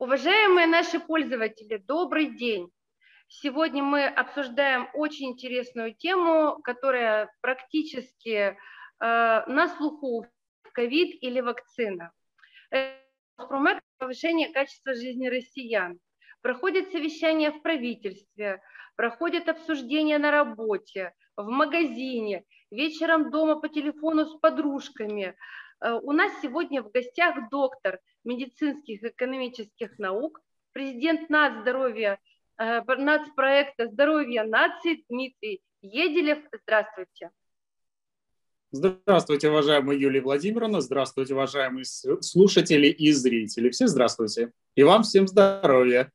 Уважаемые наши пользователи, добрый день! Сегодня мы обсуждаем очень интересную тему, которая практически э, на слуху ковид или вакцина. Проект повышения качества жизни россиян. Проходит совещание в правительстве, проходит обсуждение на работе, в магазине, вечером дома по телефону с подружками. Э, у нас сегодня в гостях доктор медицинских и экономических наук, президент нацздоровья, э, нацпроекта «Здоровье нации» Дмитрий Еделев. Здравствуйте. Здравствуйте, уважаемая Юлия Владимировна. Здравствуйте, уважаемые слушатели и зрители. Все здравствуйте. И вам всем здоровья.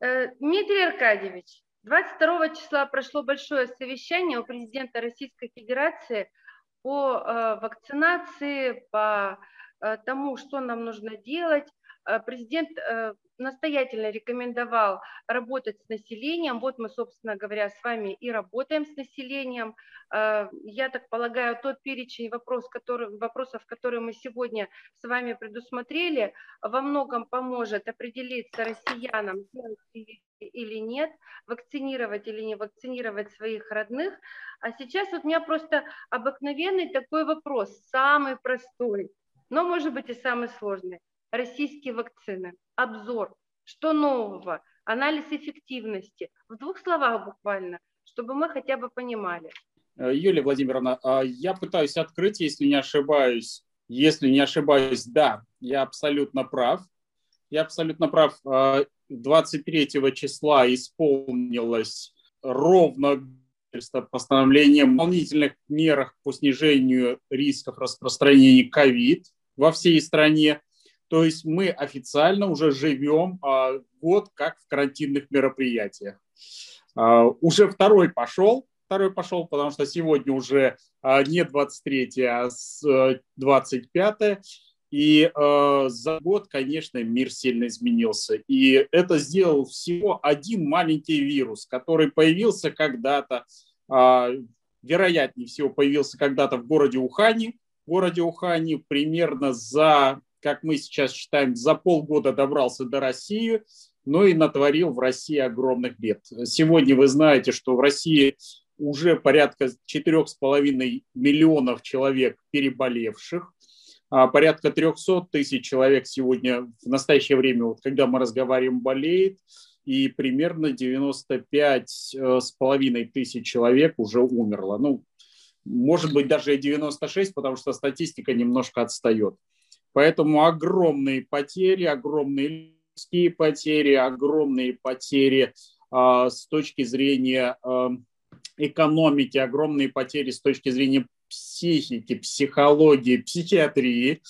Э, Дмитрий Аркадьевич, 22 числа прошло большое совещание у президента Российской Федерации по э, вакцинации, по тому, что нам нужно делать. Э, президент э, настоятельно рекомендовал работать с населением. Вот мы, собственно говоря, с вами и работаем с населением. Я так полагаю, тот перечень вопрос, который, вопросов, которые мы сегодня с вами предусмотрели, во многом поможет определиться россиянам, или нет, вакцинировать или не вакцинировать своих родных. А сейчас вот у меня просто обыкновенный такой вопрос, самый простой – но, может быть, и самый сложный. Российские вакцины. Обзор. Что нового? Анализ эффективности. В двух словах буквально, чтобы мы хотя бы понимали. Э, Юлия Владимировна, а я пытаюсь открыть, если не ошибаюсь. Если не ошибаюсь, да, я абсолютно прав. Я абсолютно прав. 23 э, числа исполнилось ровно постановление о дополнительных мерах по снижению рисков распространения ковид во всей стране. То есть мы официально уже живем а, год как в карантинных мероприятиях. А, уже второй пошел, второй пошел, потому что сегодня уже а, не 23, а с 25. Э, и э, за год, конечно, мир сильно изменился. И это сделал всего один маленький вирус, который появился когда-то, э, вероятнее всего, появился когда-то в городе Ухане, городе Ухане примерно за, как мы сейчас считаем, за полгода добрался до России, но и натворил в России огромных бед. Сегодня вы знаете, что в России уже порядка 4,5 миллионов человек переболевших, а порядка 300 тысяч человек сегодня в настоящее время, вот когда мы разговариваем, болеет, и примерно 95 э, с половиной тысяч человек уже умерло. Ну, может быть даже и 96, потому что статистика немножко отстает. Поэтому огромные потери, огромные людские потери, огромные потери э, с точки зрения э, экономики, огромные потери с точки зрения психики, психологии, психиатрии,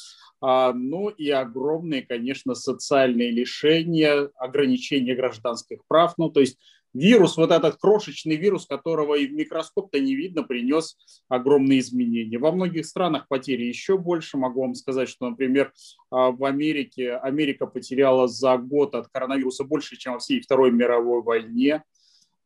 э, ну и огромные, конечно, социальные лишения, ограничения гражданских прав. Ну, то есть вирус, вот этот крошечный вирус, которого и в микроскоп-то не видно, принес огромные изменения. Во многих странах потери еще больше. Могу вам сказать, что, например, а, в Америке Америка потеряла за год от коронавируса больше, чем во всей Второй мировой войне.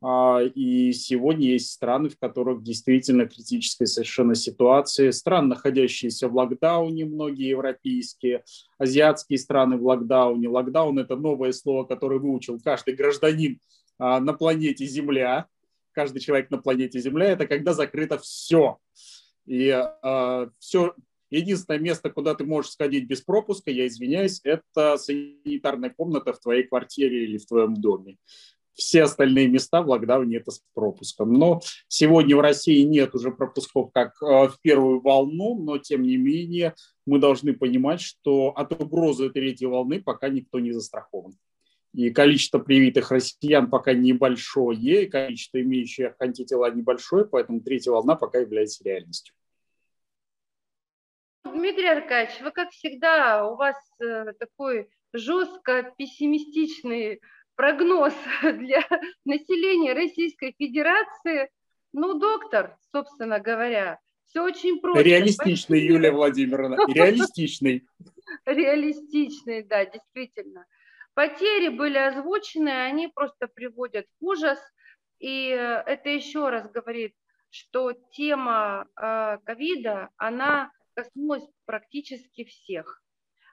А, и сегодня есть страны, в которых действительно критическая совершенно ситуация. Страны, находящиеся в локдауне, многие европейские, азиатские страны в локдауне. Локдаун – это новое слово, которое выучил каждый гражданин на планете Земля, каждый человек на планете Земля, это когда закрыто все. И э, все, единственное место, куда ты можешь сходить без пропуска, я извиняюсь, это санитарная комната в твоей квартире или в твоем доме. Все остальные места в локдауне это с пропуском. Но сегодня в России нет уже пропусков, как э, в первую волну, но тем не менее мы должны понимать, что от угрозы третьей волны пока никто не застрахован и количество привитых россиян пока небольшое, и количество имеющих антитела небольшое, поэтому третья волна пока является реальностью. Дмитрий Аркадьевич, вы, как всегда, у вас э, такой жестко пессимистичный прогноз для населения Российской Федерации. Ну, доктор, собственно говоря, все очень просто. Реалистичный. Юлия Владимировна, реалистичный. Реалистичный, да, действительно. Потери были озвучены, они просто приводят в ужас. И это еще раз говорит, что тема э, ковида, она коснулась практически всех.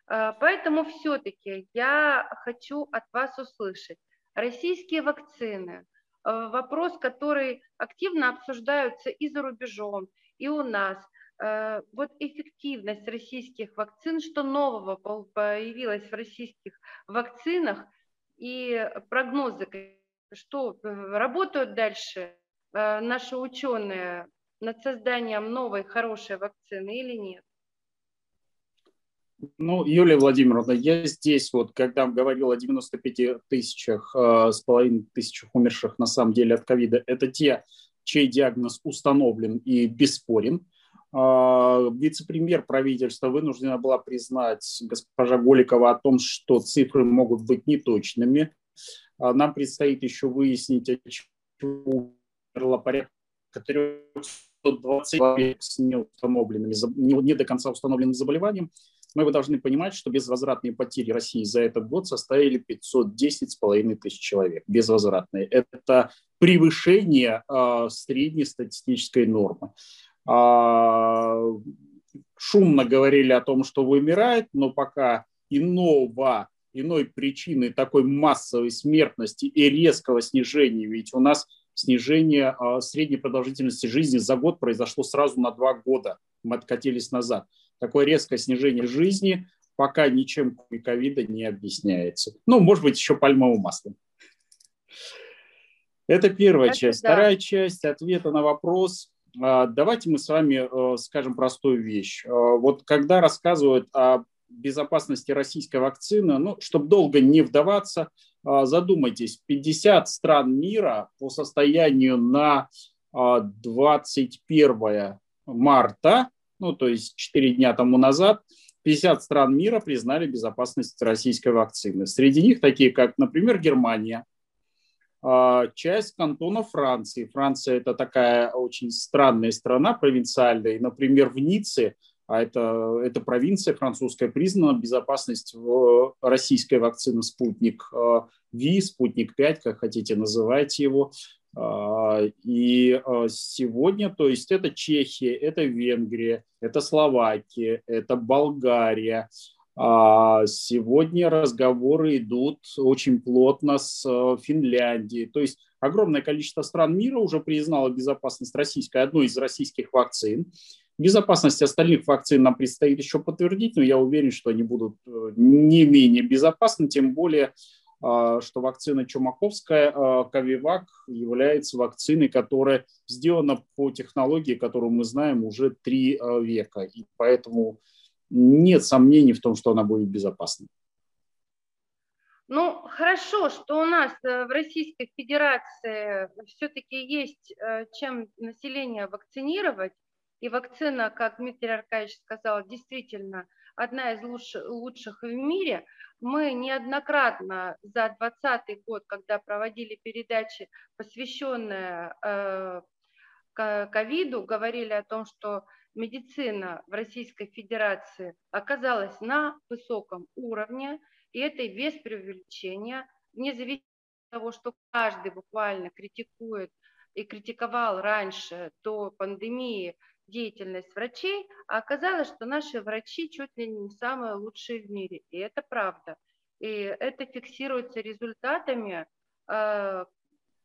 Поэтому все-таки я хочу от вас услышать. Российские вакцины, вопрос, который активно обсуждается и за рубежом, и у нас. Вот эффективность российских вакцин, что нового появилось в российских вакцинах и прогнозы, что работают дальше наши ученые над созданием новой хорошей вакцины или нет? Ну, Юлия Владимировна, я здесь вот, когда говорил о 95 тысячах э, с половиной тысячах умерших на самом деле от ковида, это те, чей диагноз установлен и бесспорен. Э, вице-премьер правительства вынуждена была признать госпожа Голикова о том, что цифры могут быть неточными. Э, нам предстоит еще выяснить, от чего умерло порядка 320 человек с неустановленными, не, до конца установленным заболеванием мы должны понимать, что безвозвратные потери России за этот год составили 510,5 тысяч человек. Безвозвратные. Это превышение э, средней статистической нормы. Э, шумно говорили о том, что вымирает, но пока иного, иной причины такой массовой смертности и резкого снижения, ведь у нас снижение э, средней продолжительности жизни за год произошло сразу на два года. Мы откатились назад такое резкое снижение жизни пока ничем ковида не объясняется. Ну, может быть, еще пальмовым маслом. Это первая Это часть. Да. Вторая часть ответа на вопрос. А, давайте мы с вами э, скажем простую вещь. А, вот когда рассказывают о безопасности российской вакцины, ну, чтобы долго не вдаваться, а, задумайтесь, 50 стран мира по состоянию на 21 марта ну, то есть 4 дня тому назад, 50 стран мира признали безопасность российской вакцины. Среди них такие, как, например, Германия, а, часть кантона Франции. Франция – это такая очень странная страна, провинциальная. И, например, в Ницце, а это, это провинция французская, признана безопасность в российской вакцины «Спутник Ви», «Спутник-5», как хотите называйте его, а, и а, сегодня, то есть это Чехия, это Венгрия, это Словакия, это Болгария. А, сегодня разговоры идут очень плотно с Финляндией. То есть огромное количество стран мира уже признало безопасность российской, одной из российских вакцин. Безопасность остальных вакцин нам предстоит еще подтвердить, но я уверен, что они будут э, не менее безопасны, тем более а, что вакцина Чумаковская, а, Ковивак, является вакциной, которая сделана по технологии, которую мы знаем уже три а, века. И поэтому нет сомнений в том, что она будет безопасной. Ну, хорошо, что у нас э, в Российской Федерации все-таки есть э, чем население вакцинировать. И вакцина, как Дмитрий Аркадьевич сказал, действительно одна из лучших, в мире – мы неоднократно за 2020 год, когда проводили передачи, посвященные э, ковиду, говорили о том, что медицина в Российской Федерации оказалась на высоком уровне, и это без преувеличения, вне зависимости от того, что каждый буквально критикует и критиковал раньше до пандемии деятельность врачей, а оказалось, что наши врачи чуть ли не самые лучшие в мире. И это правда. И это фиксируется результатами, э,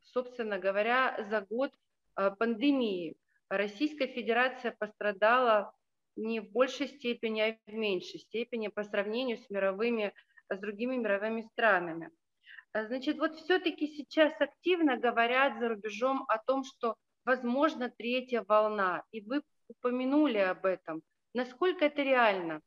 собственно говоря, за год э, пандемии. Российская Федерация пострадала не в большей степени, а в меньшей степени по сравнению с мировыми, с другими мировыми странами. Значит, вот все-таки сейчас активно говорят за рубежом о том, что возможно третья волна, и вы упомянули об этом. Насколько это реально?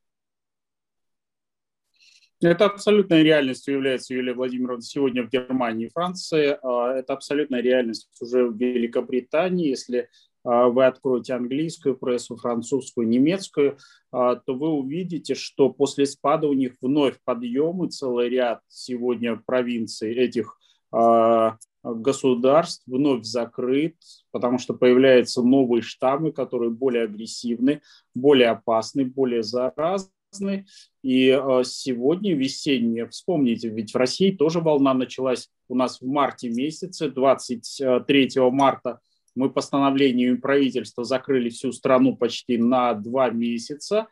Это абсолютной реальностью является, Юлия Владимировна, сегодня в Германии и Франции. А, это абсолютная реальность уже в Великобритании. Если а, вы откроете английскую прессу, французскую, немецкую, а, то вы увидите, что после спада у них вновь подъемы, целый ряд сегодня провинций этих государств вновь закрыт, потому что появляются новые штаммы, которые более агрессивны, более опасны, более заразны. И сегодня весеннее, вспомните, ведь в России тоже волна началась у нас в марте месяце, 23 марта мы постановлением правительства закрыли всю страну почти на два месяца.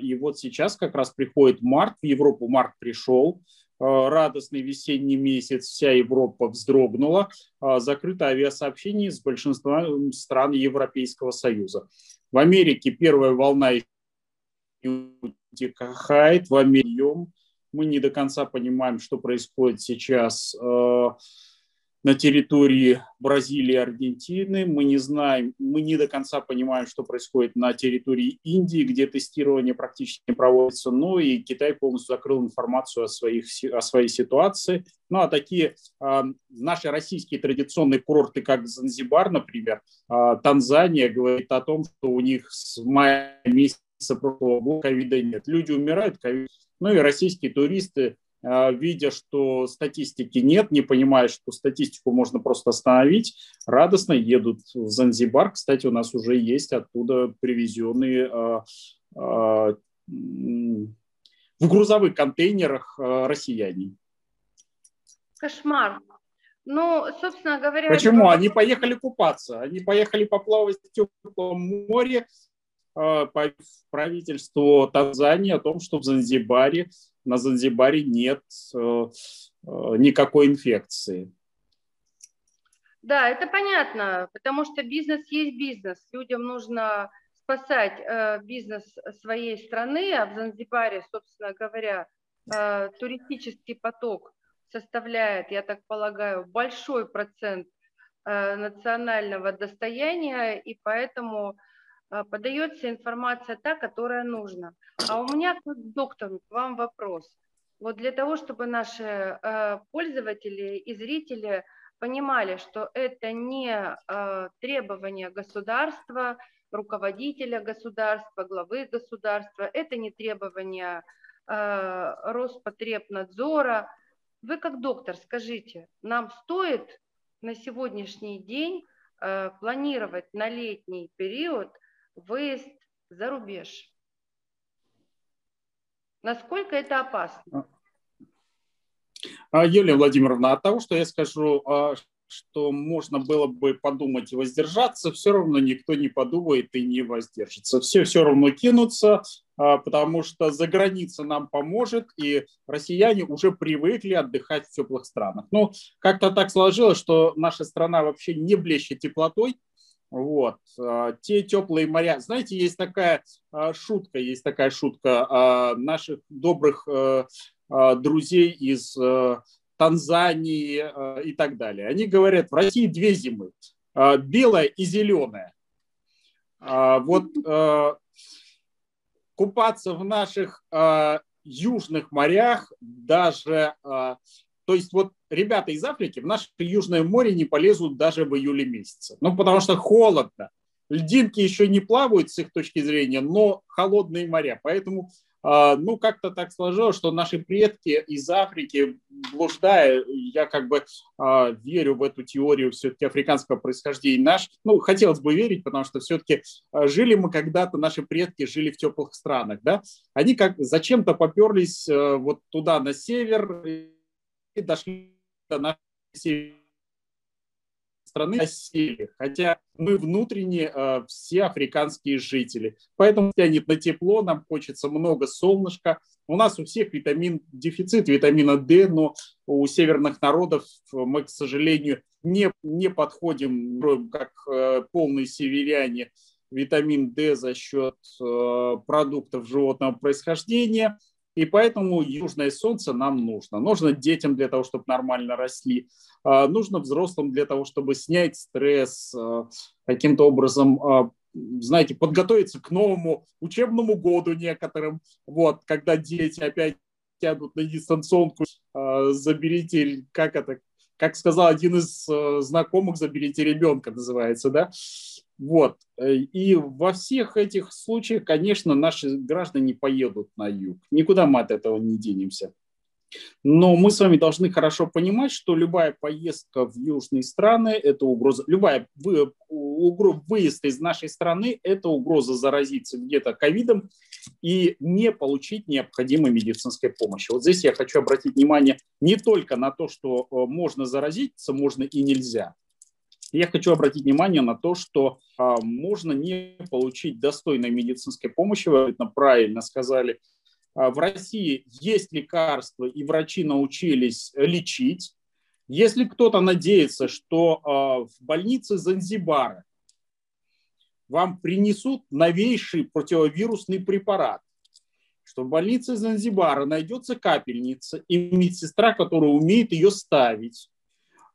И вот сейчас как раз приходит март, в Европу март пришел, радостный весенний месяц, вся Европа вздрогнула, закрыто авиасообщение с большинством стран Европейского Союза. В Америке первая волна утекает, в Америке мы не до конца понимаем, что происходит сейчас на территории Бразилии и Аргентины. Мы не знаем, мы не до конца понимаем, что происходит на территории Индии, где тестирование практически не проводится. Ну и Китай полностью закрыл информацию о, своих, о своей ситуации. Ну а такие э, наши российские традиционные курорты, как Занзибар, например, э, Танзания говорит о том, что у них с мая месяца прошлого года ковида нет. Люди умирают, ковид ну и российские туристы, видя, что статистики нет, не понимая, что статистику можно просто остановить, радостно едут в Занзибар. Кстати, у нас уже есть оттуда привезенные а, а, в грузовых контейнерах россияне. Кошмар. Ну, собственно говоря... Почему? Это... Они поехали купаться, они поехали поплавать в теплом море, Э, правительству Танзании о том, что в Занзибаре, на Занзибаре нет э, э, никакой инфекции. Да, это понятно, потому что бизнес есть бизнес. Людям нужно спасать э, бизнес своей страны, а в Занзибаре, собственно говоря, туристический поток составляет, я так полагаю, большой процент национального достояния, и поэтому подается информация та, которая нужна. А у меня как доктору к вам вопрос. Вот для того, чтобы наши э, пользователи и зрители понимали, что это не э, требование государства, руководителя государства, главы государства, это не требование Роспотребнадзора. Вы как доктор скажите, нам стоит на сегодняшний день планировать на летний период – выезд за рубеж. Насколько это опасно? А, Юлия Владимировна, от того, что я скажу, а, что можно было бы подумать и воздержаться, все равно никто не подумает и не воздержится. Все все равно кинутся, а, потому что за граница нам поможет, и россияне уже привыкли отдыхать в теплых странах. Ну, как-то так сложилось, что наша страна вообще не блещет теплотой, вот. А, те теплые моря. Знаете, есть такая а, шутка, есть такая шутка а, наших добрых друзей из Танзании и так далее. Они говорят, в России две зимы, белая и зеленая. Вот купаться в наших южных морях даже то есть вот ребята из Африки в наше Южное море не полезут даже в июле месяце. Ну, потому что холодно. Льдинки еще не плавают с их точки зрения, но холодные моря. Поэтому, а, ну, как-то так сложилось, что наши предки из Африки, блуждая, я как бы а, верю в эту теорию все-таки африканского происхождения наш. Ну, хотелось бы верить, потому что все-таки а, жили мы когда-то, наши предки жили в теплых странах, да. Они как зачем-то поперлись вот туда, на север, дошли до нашей страны осели, хотя мы внутренне э, все африканские жители. Поэтому тянет на тепло, нам хочется много солнышка. У нас у всех витамин, дефицит витамина D, но у северных народов мы, к сожалению, не, не подходим как э, полные северяне витамин D за счет э, продуктов животного происхождения. И поэтому южное солнце нам нужно. Нужно детям для того, чтобы нормально росли. А, нужно взрослым для того, чтобы снять стресс, а, каким-то образом, а, знаете, подготовиться к новому учебному году некоторым. Вот, когда дети опять тянут на дистанционку, заберите, как это, как сказал один из знакомых, заберите ребенка, называется, да, вот. Э, и во всех этих случаях, конечно, наши граждане поедут на юг. Никуда мы от этого не денемся. Но мы с вами должны хорошо понимать, что любая поездка в южные страны – это угроза, любая вы, угроза, выезд из нашей страны – это угроза заразиться где-то ковидом и не получить необходимой медицинской помощи. Вот здесь я хочу обратить внимание не только на то, что э, можно заразиться, можно и нельзя – Я хочу обратить внимание на то, что а, можно не получить достойной медицинской помощи, вы правильно сказали. А, в России есть лекарства, и врачи научились лечить. Если кто-то надеется, что а, в больнице Занзибара вам принесут новейший противовирусный препарат, что в больнице Занзибара найдется капельница и медсестра, которая умеет ее ставить,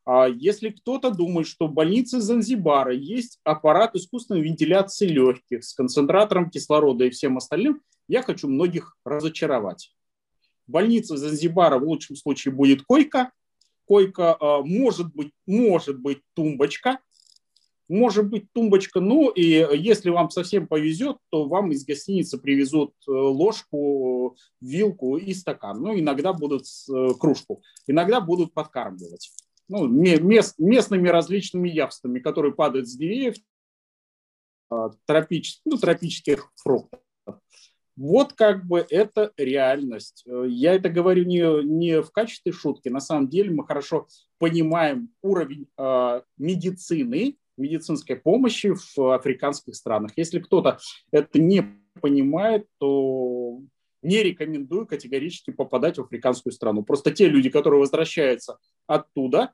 если кто-то думает, что в больнице Занзибара есть аппарат искусственной вентиляции легких с концентратором кислорода и всем остальным, я хочу многих разочаровать. В больнице Занзибара в лучшем случае будет койка, койка а, может быть, может быть тумбочка, может быть тумбочка, ну и если вам совсем повезет, то вам из гостиницы привезут э, ложку, вилку и стакан. Ну, иногда будут э, кружку, иногда будут подкармливать ну, мест, местными различными явствами, которые падают с деревьев, а, тропических, ну, тропических фруктов. Вот как бы это реальность. Я это говорю не, не в качестве шутки. На самом деле мы хорошо понимаем уровень э, медицины, медицинской помощи в африканских странах. Если кто-то это не понимает, то не рекомендую категорически попадать в африканскую страну. Просто те люди, которые возвращаются оттуда,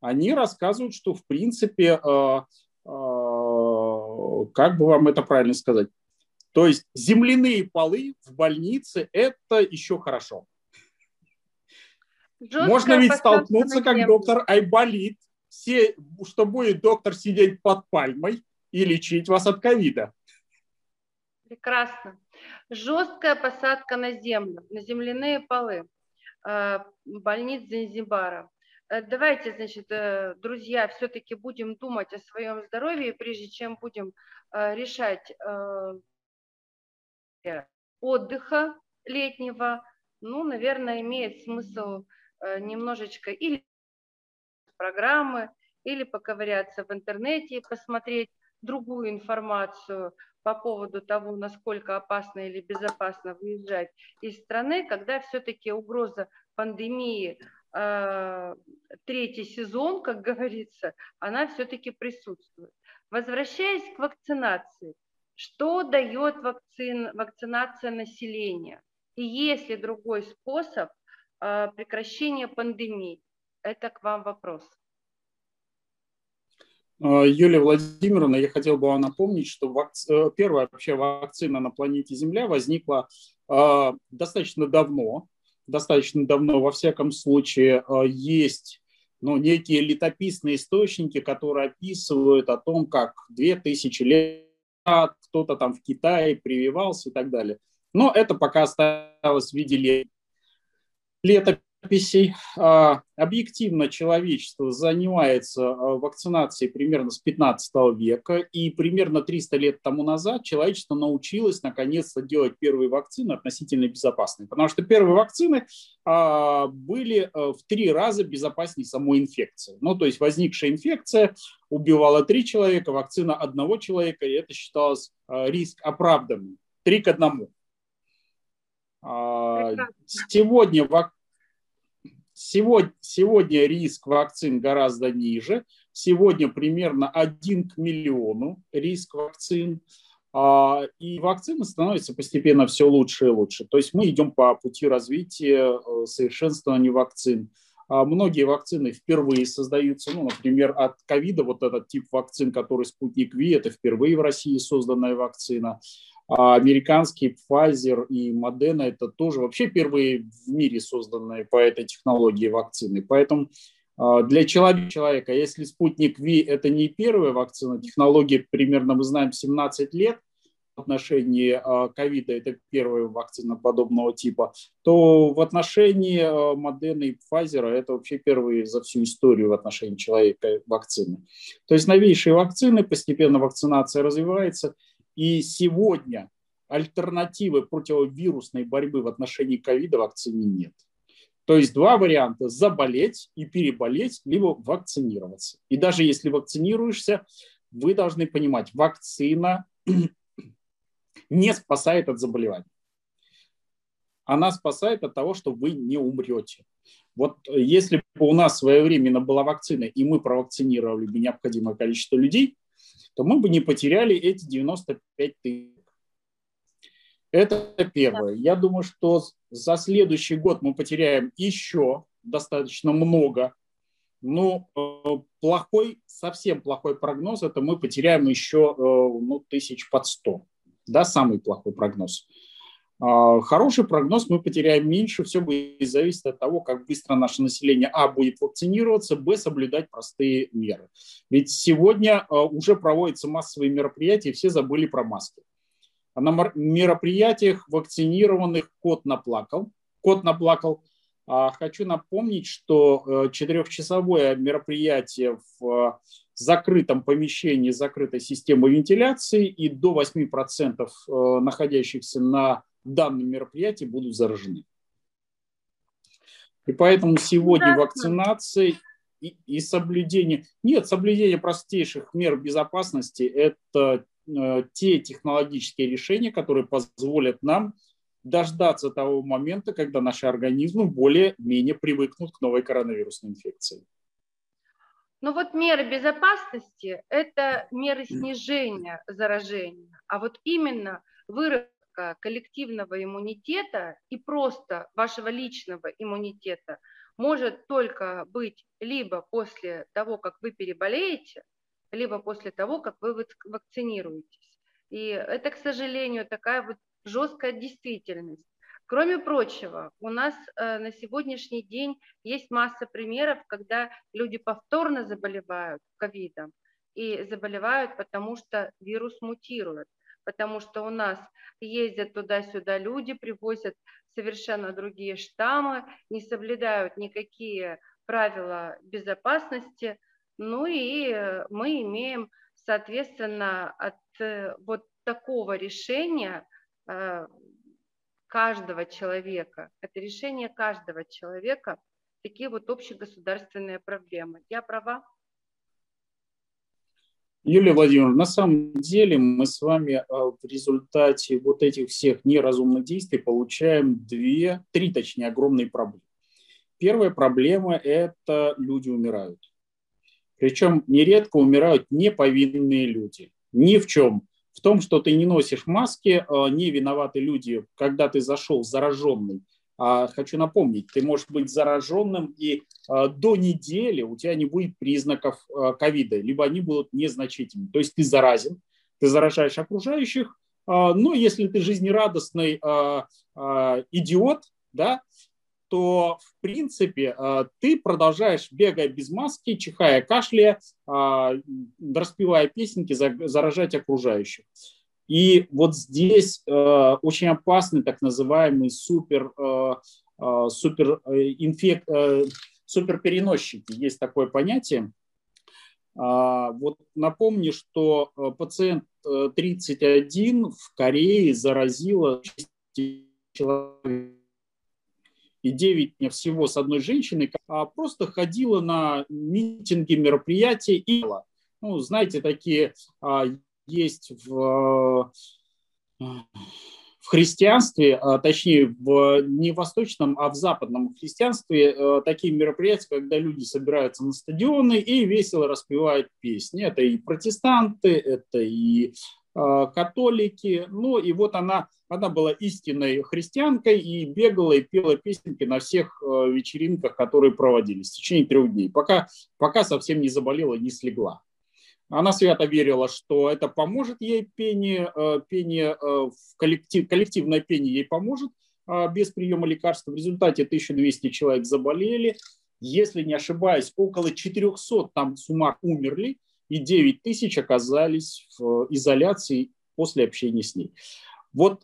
они рассказывают, что в принципе, э, э, как бы вам это правильно сказать, то есть земляные полы в больнице – это еще хорошо. Жесткая Можно ведь столкнуться, как доктор Айболит, все, что будет доктор сидеть под пальмой и лечить вас от ковида. Прекрасно. Жесткая посадка на землю, на земляные полы э, больниц Занзибара. Э, давайте, значит, э, друзья, все-таки будем думать о своем здоровье, прежде чем будем решать отдыха летнего. Ну, наверное, имеет смысл немножечко или программы, или поковыряться в интернете, посмотреть другую информацию по поводу того, насколько опасно или безопасно выезжать из страны, когда все-таки угроза пандемии Э, третий сезон, как говорится, она все-таки присутствует. Возвращаясь к вакцинации, что дает вакцин, вакцинация населения? И есть ли другой способ э, прекращения пандемии? Это к вам вопрос. Э, Юлия Владимировна, я хотел бы вам напомнить, что вакци... первая вообще вакцина на планете Земля возникла э, достаточно давно, достаточно давно, во всяком случае, э, есть ну, некие летописные источники, которые описывают о том, как 2000 лет кто-то там в Китае прививался и так далее. Но это пока осталось в виде летописи записей. А, объективно человечество занимается а, вакцинацией примерно с 15 века, и примерно 300 лет тому назад человечество научилось наконец-то делать первые вакцины относительно безопасные, потому что первые вакцины а, были в три раза безопаснее самой инфекции. Ну, то есть возникшая инфекция убивала три человека, вакцина одного человека, и это считалось риск оправданным. Три к одному. Сегодня вак Сегодня, сегодня риск вакцин гораздо ниже. Сегодня примерно 1 к миллиону риск вакцин. А, и вакцины становятся постепенно все лучше и лучше. То есть мы идем по пути развития э, совершенствования вакцин. А, многие вакцины впервые создаются, ну, например, от ковида, вот этот тип вакцин, который спутник Ви, это впервые в России созданная вакцина. А американский Pfizer и Moderna – это тоже вообще первые в мире созданные по этой технологии вакцины. Поэтому а, для человека, если спутник Ви – это не первая вакцина, технология примерно, мы знаем, 17 лет, в отношении а, ковида это первая вакцина подобного типа, то в отношении Модерна и Pfizer это вообще первые за всю историю в отношении человека вакцины. То есть новейшие вакцины, постепенно вакцинация развивается – и сегодня альтернативы противовирусной борьбы в отношении ковида вакцине нет. То есть два варианта – заболеть и переболеть, либо вакцинироваться. И даже если вакцинируешься, вы должны понимать, вакцина не спасает от заболевания. Она спасает от того, что вы не умрете. Вот если бы у нас своевременно была вакцина, и мы провакцинировали бы необходимое количество людей, то мы бы не потеряли эти 95 тысяч. Это первое. Я думаю, что за следующий год мы потеряем еще достаточно много. Ну, э, плохой, совсем плохой прогноз, это мы потеряем еще э, ну, тысяч под 100. Да, самый плохой прогноз. А, хороший прогноз мы потеряем меньше, все будет зависеть от того, как быстро наше население, а, будет вакцинироваться, б, соблюдать простые меры. Ведь сегодня а, уже проводятся массовые мероприятия, и все забыли про маски. А на мероприятиях вакцинированных кот наплакал. Кот наплакал. Хочу напомнить, что э, четырехчасовое мероприятие в закрытом помещении, закрытой системы вентиляции и до 8% э, находящихся на данном мероприятии будут заражены. И поэтому сегодня вакцинация и, и соблюдение... Нет, соблюдение простейших мер безопасности – это э, те технологические решения, которые позволят нам дождаться того момента, когда наши организмы более-менее привыкнут к новой коронавирусной инфекции. Ну вот меры безопасности – это меры снижения заражения, а вот именно выработка коллективного иммунитета и просто вашего личного иммунитета может только быть либо после того, как вы переболеете, либо после того, как вы вакцинируетесь. И это, к сожалению, такая вот жесткая действительность. Кроме прочего, у нас э, на сегодняшний день есть масса примеров, когда люди повторно заболевают ковидом и заболевают, потому что вирус мутирует потому что у нас ездят туда-сюда люди, привозят совершенно другие штаммы, не соблюдают никакие правила безопасности, ну и мы имеем, соответственно, от э, вот такого решения э, каждого человека, это решение каждого человека, такие вот общегосударственные проблемы. Я права? Юлия Владимировна, на самом деле мы с вами э, в результате вот этих всех неразумных действий получаем две, три, точнее, огромные проблемы. Первая проблема – это люди умирают. Причем нередко умирают неповинные люди. Ни в чем. В том, что ты не носишь маски, э, не виноваты люди, когда ты зашел зараженный а, хочу напомнить, ты можешь быть зараженным, и а, до недели у тебя не будет признаков а, ковида, либо они будут незначительны. То есть ты заразен, ты заражаешь окружающих, но если ты жизнерадостный идиот, да, то в принципе ты продолжаешь бегая без маски, чихая, кашляя, распевая песенки, заражать окружающих. И вот здесь э, очень опасный так называемый супер, э, э супер, э, инфек, э, суперпереносчики. Есть такое понятие. А, вот напомню, что э, пациент 31 в Корее заразила человек и 9 всего с одной женщиной, а просто ходила на митинги, мероприятия и ну, знаете, такие а, есть в, в христианстве, а, точнее, в, не восточном, а в западном христианстве э, такие мероприятия, когда люди собираются на стадионы и весело распевают песни. Это и протестанты, это и э, католики. Ну и вот она, она была истинной христианкой и бегала и пела песенки на всех э, вечеринках, которые проводились в течение трех дней, пока, пока совсем не заболела, не слегла. Она свято верила, что это поможет ей пение, э, пение э, в коллектив, коллективное пение ей поможет э, без приема лекарств. В результате 1200 человек заболели. Если не ошибаюсь, около 400 там с ума умерли, и 9 тысяч оказались в изоляции после общения с ней. Вот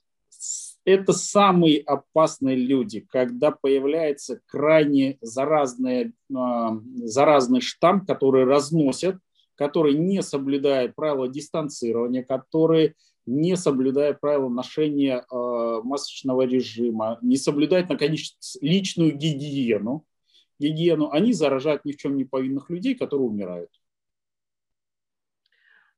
это самые опасные люди, когда появляется крайне заразный, заразный штамм, который разносят который не соблюдает правила дистанцирования, который не соблюдает правила ношения э, масочного режима, не соблюдает, наконец, личную гигиену, гигиену, они заражают ни в чем не повинных людей, которые умирают.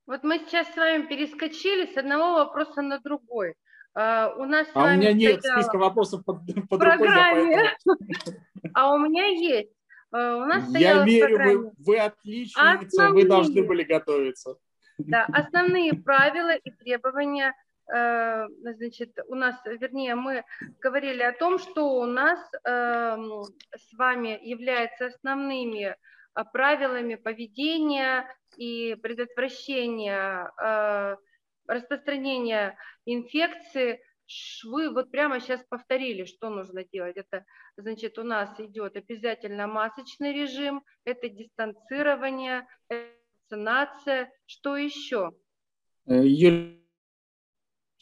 Вот мы сейчас с вами перескочили с одного вопроса на другой. У нас а у меня нет списка вопросов по, по программе. А у меня есть. У нас Я верю, вы, вы отличница, вы должны были готовиться. Да, основные правила и требования Э, значит, у нас, вернее, мы говорили о том, что у нас эм, с вами являются основными э, правилами поведения и предотвращения э, распространения инфекции. Вы вот прямо сейчас повторили, что нужно делать. Это, значит, у нас идет обязательно масочный режим, это дистанцирование, это вакцинация. Что еще? Юлия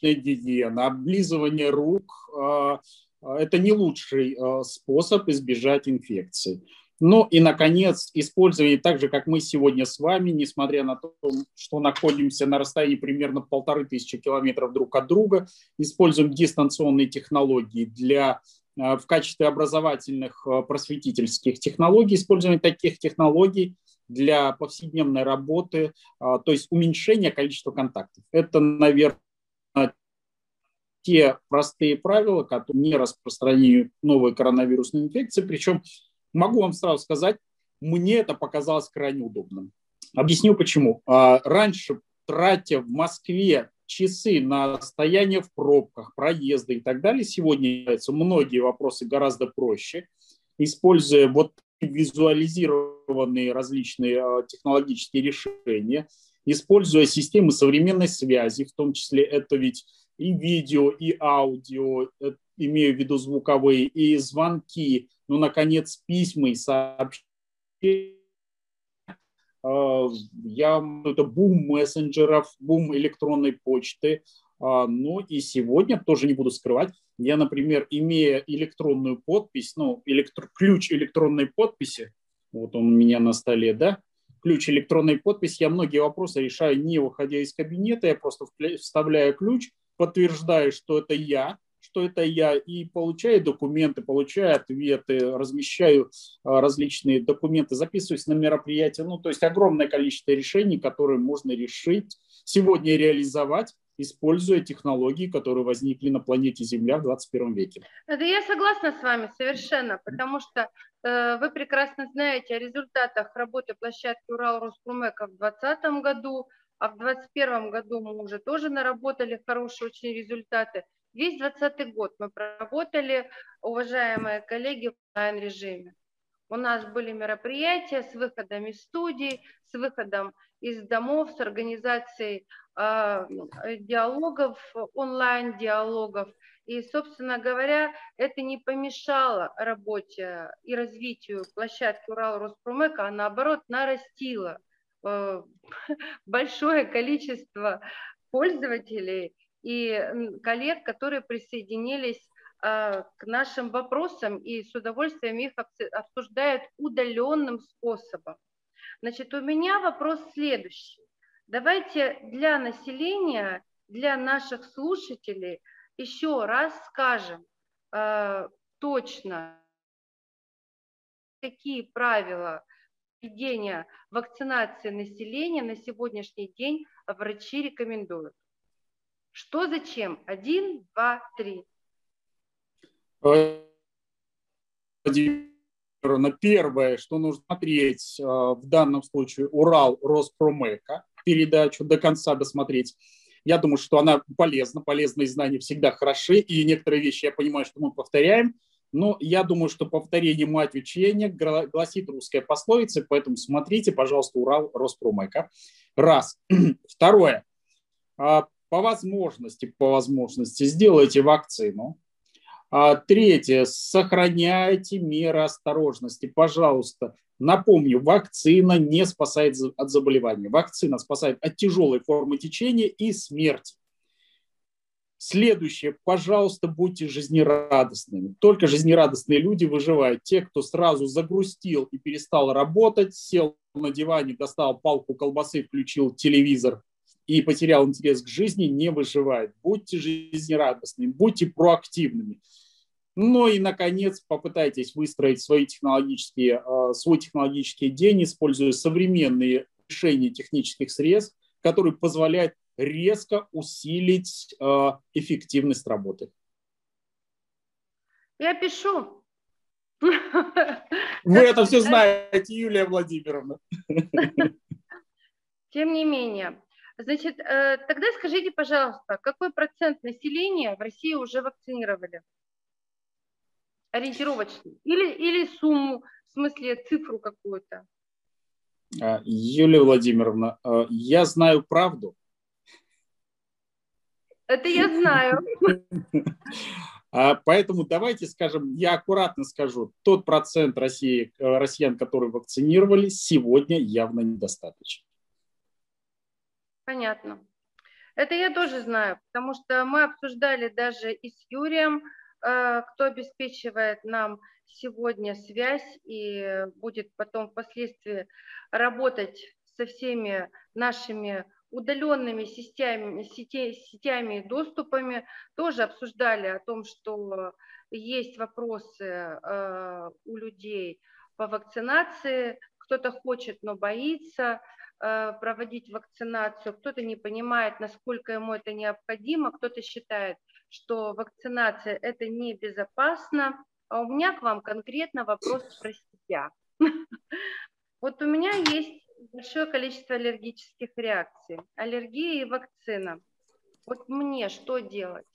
гигиена, облизывание рук а, а, – это не лучший а, способ избежать инфекции. Ну и, наконец, использование так же, как мы сегодня с вами, несмотря на то, что находимся на расстоянии примерно полторы тысячи километров друг от друга, используем дистанционные технологии для в качестве образовательных просветительских технологий, использование таких технологий для повседневной работы, то есть уменьшение количества контактов. Это, наверное, те простые правила, которые не распространяют новой коронавирусной инфекции. Причем могу вам сразу сказать, мне это показалось крайне удобным. Объясню почему. А, раньше, тратя в Москве часы на стояние в пробках, проезды и так далее, сегодня являются многие вопросы гораздо проще, используя вот визуализированные различные а, технологические решения, используя системы современной связи, в том числе это ведь и видео, и аудио, э, имею в виду звуковые, и звонки, ну, наконец, письма и сообщения. А, я, это бум мессенджеров, бум электронной почты. А, ну и сегодня, тоже не буду скрывать, я, например, имея электронную подпись, ну, электро, ключ электронной подписи, вот он у меня на столе, да, ключ электронной подписи, я многие вопросы решаю не выходя из кабинета, я просто вставляю ключ, подтверждаю, что это я, что это я, и получаю документы, получаю ответы, размещаю а, различные документы, записываюсь на мероприятия. Ну, то есть огромное количество решений, которые можно решить, сегодня реализовать, используя технологии, которые возникли на планете Земля в 21 веке. Да я согласна с вами совершенно, потому что э, вы прекрасно знаете о результатах работы площадки Урал Роспромека в 2020 году, а в 2021 году мы уже тоже наработали хорошие очень результаты. Весь 2020 год мы проработали, уважаемые коллеги, в онлайн-режиме. У нас были мероприятия с выходом из студий, с выходом из домов, с организацией э, диалогов, онлайн-диалогов. И, собственно говоря, это не помешало работе и развитию площадки Урал Роспромека, а наоборот нарастило Э, большое количество пользователей и коллег, которые присоединились э, к нашим вопросам и с удовольствием их обсуждают удаленным способом. Значит, у меня вопрос следующий. Давайте для населения, для наших слушателей еще раз скажем э, точно, какие правила введения вакцинации населения на сегодняшний день врачи рекомендуют? Что зачем? Один, два, три. Первое, что нужно смотреть а, в данном случае Урал Роспромека, передачу до конца досмотреть. Я думаю, что она полезна, полезные знания всегда хороши, и некоторые вещи я понимаю, что мы повторяем, но я думаю, что повторение мать учения гласит русская пословица, поэтому смотрите, пожалуйста, Урал Роспромека. Раз. Второе. По возможности, по возможности сделайте вакцину. А, третье. Сохраняйте меры осторожности. Пожалуйста, напомню, вакцина не спасает от заболевания. Вакцина спасает от тяжелой формы течения и смерти. Следующее, пожалуйста, будьте жизнерадостными. Только жизнерадостные люди выживают. Те, кто сразу загрустил и перестал работать, сел на диване, достал палку колбасы, включил телевизор и потерял интерес к жизни, не выживает. Будьте жизнерадостными, будьте проактивными. Ну и, наконец, попытайтесь выстроить свои технологические, э, свой технологический день, используя современные решения технических средств, которые позволяют резко усилить э, эффективность работы. Я пишу. Вы это все знаете, Юлия Владимировна. Тем не менее. Значит, э, тогда скажите, пожалуйста, какой процент населения в России уже вакцинировали? Ориентировочно. Или, или сумму, в смысле цифру какую-то? А, Юлия Владимировна, э, я знаю правду. Это я знаю. А, поэтому давайте скажем, я аккуратно скажу, тот процент России, э, россиян, которые вакцинировались, сегодня явно недостаточно. Понятно. Это я тоже знаю, потому что мы обсуждали даже и с Юрием, э, кто обеспечивает нам сегодня связь и будет потом впоследствии работать со всеми нашими удаленными сетями, сетей, сетями и доступами. Тоже обсуждали о том, что есть вопросы э, у людей по вакцинации, кто-то хочет, но боится проводить вакцинацию, кто-то не понимает, насколько ему это необходимо, кто-то считает, что вакцинация это небезопасно. А у меня к вам конкретно вопрос про себя. Вот у меня есть большое количество аллергических реакций. Аллергия и вакцина. Вот мне что делать?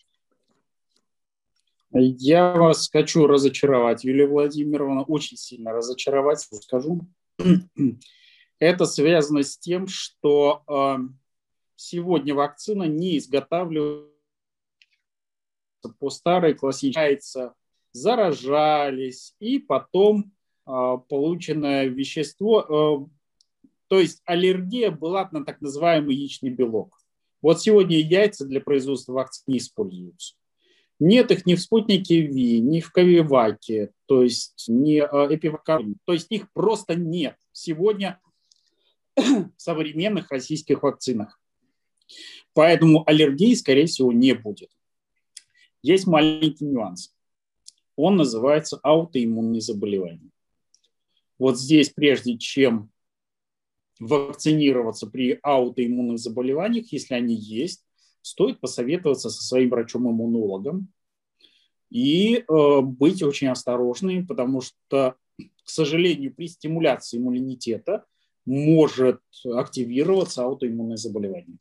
Я вас хочу разочаровать, Юлия Владимировна, очень сильно разочаровать, скажу. Это связано с тем, что э, сегодня вакцина не изготавливается по старой классической, заражались, и потом э, полученное вещество э, то есть аллергия была на так называемый яичный белок. Вот сегодня яйца для производства вакцин не используются. Нет их ни в спутнике ВИ, ни в Ковиваке, то есть ни э, эпивакарине. То есть их просто нет сегодня современных российских вакцинах. Поэтому аллергии, скорее всего, не будет. Есть маленький нюанс. Он называется аутоиммунные заболевания. Вот здесь, прежде чем вакцинироваться при аутоиммунных заболеваниях, если они есть, стоит посоветоваться со своим врачом-иммунологом и э, быть очень осторожными, потому что, к сожалению, при стимуляции иммунитета может активироваться аутоиммунное заболевание.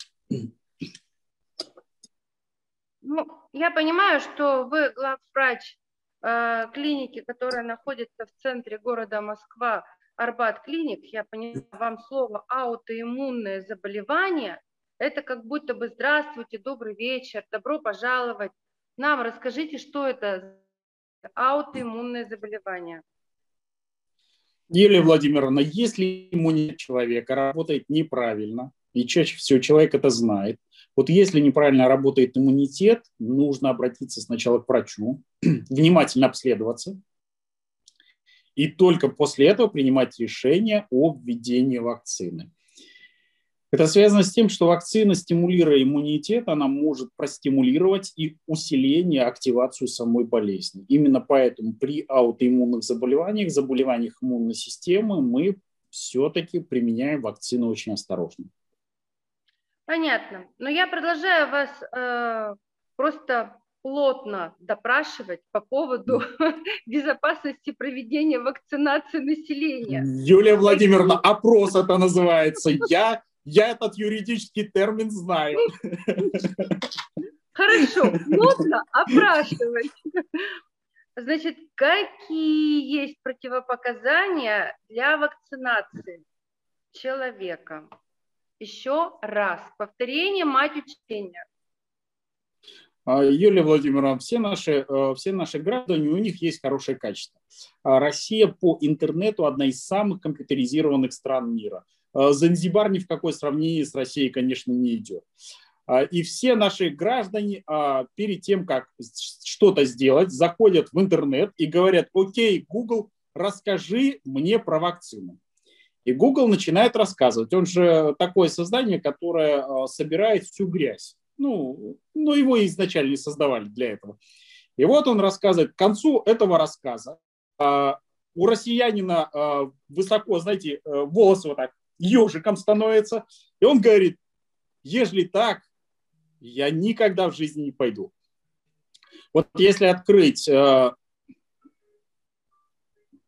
Ну, я понимаю, что вы главврач э, клиники, которая находится в центре города Москва, Арбат Клиник, я понимаю, вам слово аутоиммунное заболевание, это как будто бы здравствуйте, добрый вечер, добро пожаловать. Нам расскажите, что это аутоиммунное заболевание. Юлия Владимировна, если иммунитет человека работает неправильно, и чаще всего человек это знает, вот если неправильно работает иммунитет, нужно обратиться сначала к врачу, внимательно обследоваться, и только после этого принимать решение о введении вакцины. Это связано с тем, что вакцина, стимулируя иммунитет, она может простимулировать и усиление, активацию самой болезни. Именно поэтому при аутоиммунных заболеваниях, заболеваниях иммунной системы мы все-таки применяем вакцину очень осторожно. Понятно. Но я продолжаю вас э, просто плотно допрашивать по поводу безопасности проведения вакцинации населения. Юлия Владимировна, опрос это называется. Я, я этот юридический термин знаю. Хорошо, плотно опрашивать. Значит, какие есть противопоказания для вакцинации человека? Еще раз, повторение мать учения. А, Юлия Владимировна, все наши, э, все наши граждане, у них есть хорошее качество. А Россия по интернету одна из самых компьютеризированных стран мира. А, Занзибар ни в какое сравнение с Россией, конечно, не идет. И все наши граждане перед тем, как что-то сделать, заходят в интернет и говорят, окей, Google, расскажи мне про вакцину. И Google начинает рассказывать. Он же такое создание, которое собирает всю грязь ну, но его изначально не создавали для этого. И вот он рассказывает, к концу этого рассказа э, у россиянина э, высоко, знаете, э, волосы вот так ежиком становятся, и он говорит, ежели так, я никогда в жизни не пойду. Вот если открыть э,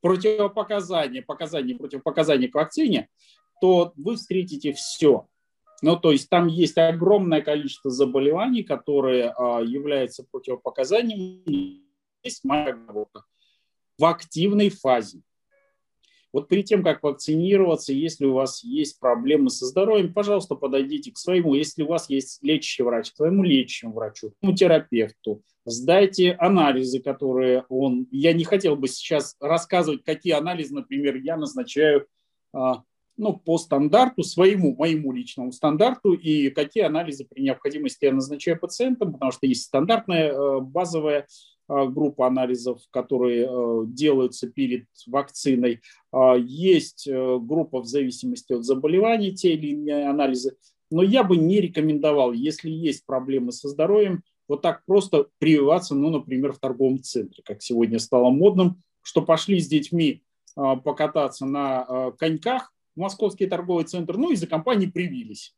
противопоказания, показания противопоказания к вакцине, то вы встретите все. Ну, то есть там есть огромное количество заболеваний, которые а, являются противопоказаниями. Есть моя в активной фазе. Вот перед тем, как вакцинироваться, если у вас есть проблемы со здоровьем, пожалуйста, подойдите к своему, если у вас есть лечащий врач, к своему лечащему врачу, к терапевту, сдайте анализы, которые он... Я не хотел бы сейчас рассказывать, какие анализы, например, я назначаю а, ну, по стандарту, своему, моему личному стандарту, и какие анализы при необходимости я назначаю пациентам, потому что есть стандартная э, базовая группа анализов, которые э, делаются перед вакциной. А, есть группа в зависимости от заболеваний, те или иные анализы. Но я бы не рекомендовал, если есть проблемы со здоровьем, вот так просто прививаться, ну, например, в торговом центре, как сегодня стало модным, что пошли с детьми покататься на коньках, московский торговый центр, ну и за компании привились.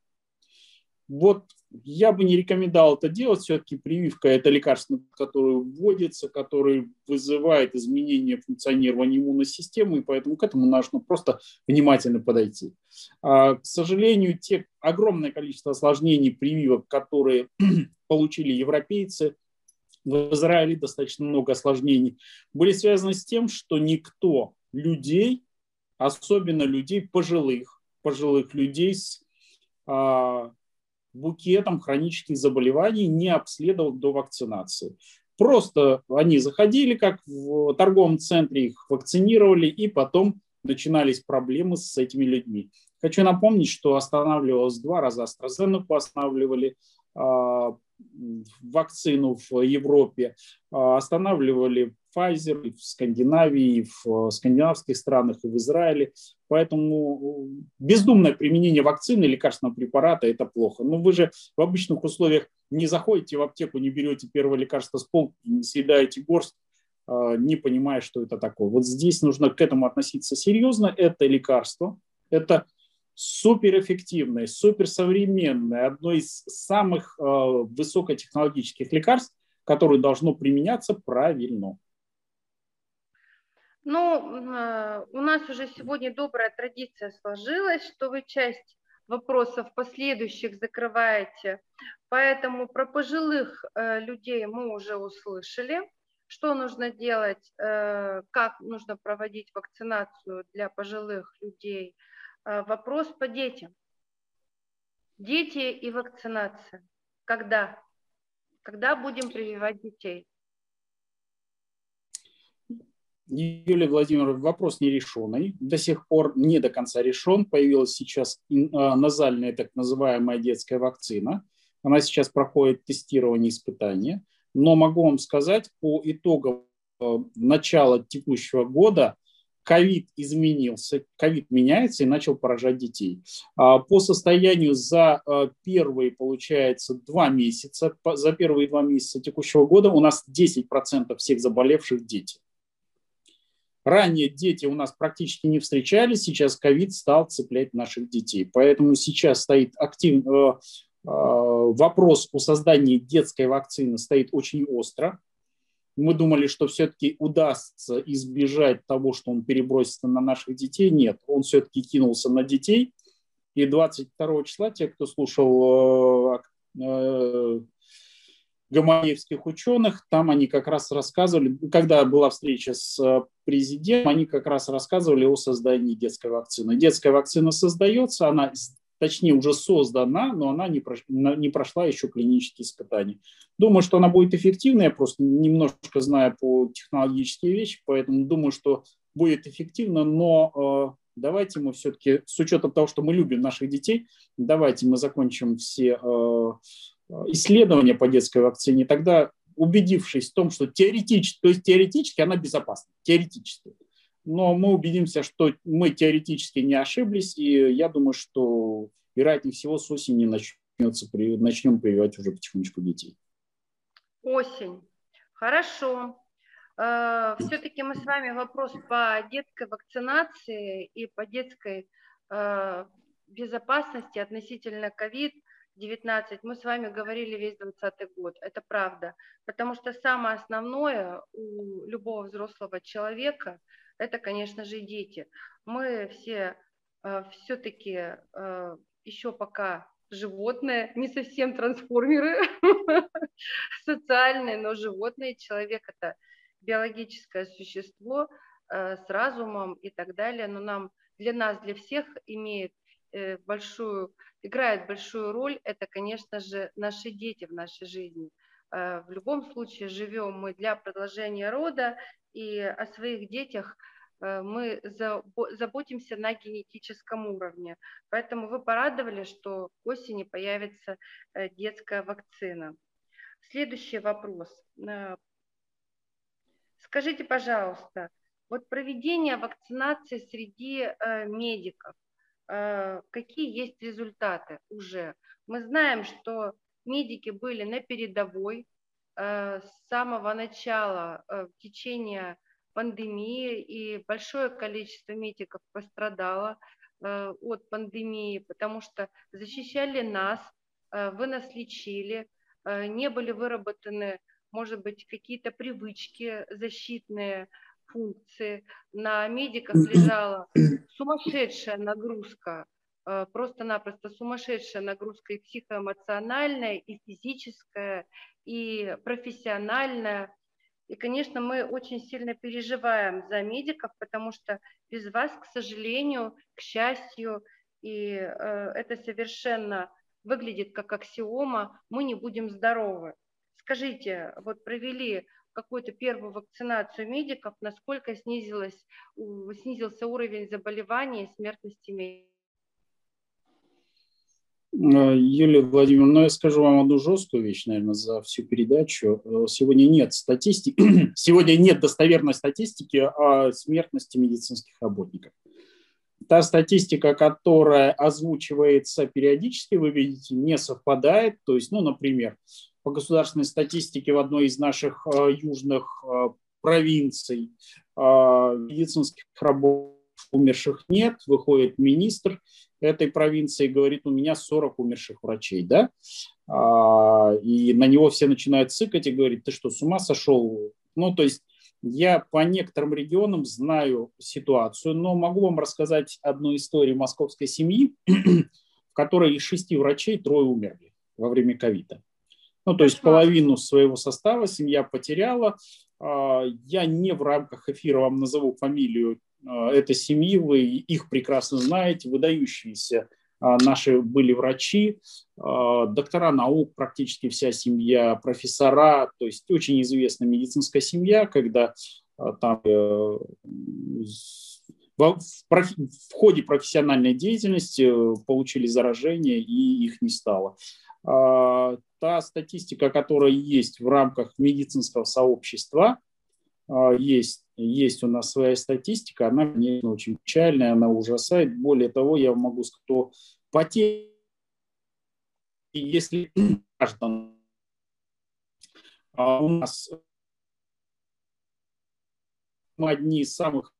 Вот я бы не рекомендовал это делать. Все-таки прививка – это лекарство, которое вводится, которое вызывает изменения функционирования иммунной системы, и поэтому к этому нужно просто внимательно подойти. А, к сожалению, те огромное количество осложнений прививок, которые получили европейцы, в Израиле достаточно много осложнений, были связаны с тем, что никто людей особенно людей пожилых, пожилых людей с а, букетом хронических заболеваний не обследовал до вакцинации. Просто они заходили, как в торговом центре, их вакцинировали, и потом начинались проблемы с этими людьми. Хочу напомнить, что останавливалось два раза AstraZeneca, останавливали а, вакцину в Европе, а, останавливали Pfizer в Скандинавии, в скандинавских странах и в Израиле. Поэтому бездумное применение вакцины, лекарственного препарата – это плохо. Но вы же в обычных условиях не заходите в аптеку, не берете первое лекарство с полки, не съедаете горсть, а, не понимая, что это такое. Вот здесь нужно к этому относиться серьезно. Это лекарство, это суперэффективное, суперсовременное, одно из самых э, высокотехнологических лекарств, которое должно применяться правильно. Ну, э, у нас уже сегодня добрая традиция сложилась, что вы часть вопросов последующих закрываете. Поэтому про пожилых э, людей мы уже услышали, что нужно делать, э, как нужно проводить вакцинацию для пожилых людей. Вопрос по детям. Дети и вакцинация. Когда? Когда будем прививать детей? Юлия Владимировна, вопрос нерешенный, до сих пор не до конца решен. Появилась сейчас а, назальная так называемая детская вакцина. Она сейчас проходит тестирование испытания. Но могу вам сказать, по итогам а, начала текущего года ковид изменился, ковид меняется и начал поражать детей. А, по состоянию за первые, получается, два месяца, за первые два месяца текущего года у нас 10% всех заболевших дети. Ранее дети у нас практически не встречались, сейчас ковид стал цеплять наших детей. Поэтому сейчас стоит активный э, э, вопрос о создании детской вакцины стоит очень остро. Мы думали, что все-таки удастся избежать того, что он перебросится на наших детей. Нет, он все-таки кинулся на детей. И 22 числа те, кто слушал э, гамаевских ученых. Там они как раз рассказывали, когда была встреча с э, президентом, они как раз рассказывали о создании детской вакцины. Детская вакцина создается, она точнее уже создана, но она не прошла, не прошла еще клинические испытания. Думаю, что она будет эффективной, я просто немножко знаю по технологические вещи, поэтому думаю, что будет эффективно, но э, давайте мы все-таки, с учетом того, что мы любим наших детей, давайте мы закончим все э, исследования по детской вакцине, тогда убедившись в том, что теоретически, то есть теоретически она безопасна, теоретически. Но мы убедимся, что мы теоретически не ошиблись, и я думаю, что вероятнее всего с осени начнется, начнем прививать уже потихонечку детей. Осень. Хорошо. Э, Все-таки мы с вами вопрос по детской вакцинации и по детской э, безопасности относительно ковид 19, мы с вами говорили весь 20 год, это правда, потому что самое основное у любого взрослого человека – это, конечно же, дети. Мы все э, все-таки э, еще пока животные, не совсем трансформеры, социальные, но животные. Человек – это биологическое существо э, с разумом и так далее, но нам, для нас, для всех имеет большую, играет большую роль, это, конечно же, наши дети в нашей жизни. Э, в любом случае живем мы для продолжения рода, и о своих детях – Э, мы заботимся на генетическом уровне. Поэтому вы порадовали, что к осени появится э, детская вакцина. Следующий вопрос. Э, скажите, пожалуйста, вот проведение вакцинации среди медиков, какие есть результаты уже? Мы знаем, что медики были на передовой с самого начала в течение пандемии, и большое количество медиков пострадало э, от пандемии, потому что защищали нас, э, вы нас лечили, э, не были выработаны, может быть, какие-то привычки защитные, функции. На медиках лежала сумасшедшая нагрузка, просто-напросто сумасшедшая нагрузка и психоэмоциональная, и физическая, и профессиональная. И, конечно, мы очень сильно переживаем за медиков, потому что без вас, к сожалению, к счастью, и э, это совершенно выглядит как аксиома, мы не будем здоровы. Скажите, вот провели какую-то первую вакцинацию медиков, насколько снизилось, снизился уровень заболеваний и смертности медиков? Э, Юлия Владимировна, ну, я скажу вам одну жесткую вещь, наверное, за всю передачу. Э, сегодня нет статистики, сегодня нет достоверной статистики о смертности медицинских работников. Та статистика, которая озвучивается периодически, вы видите, не совпадает. То есть, ну, например, по государственной статистике в одной из наших э, южных провинций медицинских работников умерших нет, выходит министр этой провинции говорит, у меня 40 умерших врачей, да, а, и на него все начинают цикать и говорить, ты что, с ума сошел? Ну, то есть я по некоторым регионам знаю ситуацию, но могу вам рассказать одну историю московской семьи, в которой из шести врачей трое умерли во время ковида. Ну, то есть половину своего состава семья потеряла. А, я не в рамках эфира вам назову фамилию а, этой семьи, вы их прекрасно знаете, выдающиеся а, наши были врачи, доктора наук, практически вся семья, профессора, то есть очень известная медицинская семья, когда там э, в, ходе профессиональной деятельности э, получили заражение и их не стало. Та статистика, которая есть в рамках медицинского сообщества, есть есть у нас своя статистика, она, конечно, очень печальная, она ужасает. Более того, я могу сказать, что потери, если граждан а у нас мы одни из самых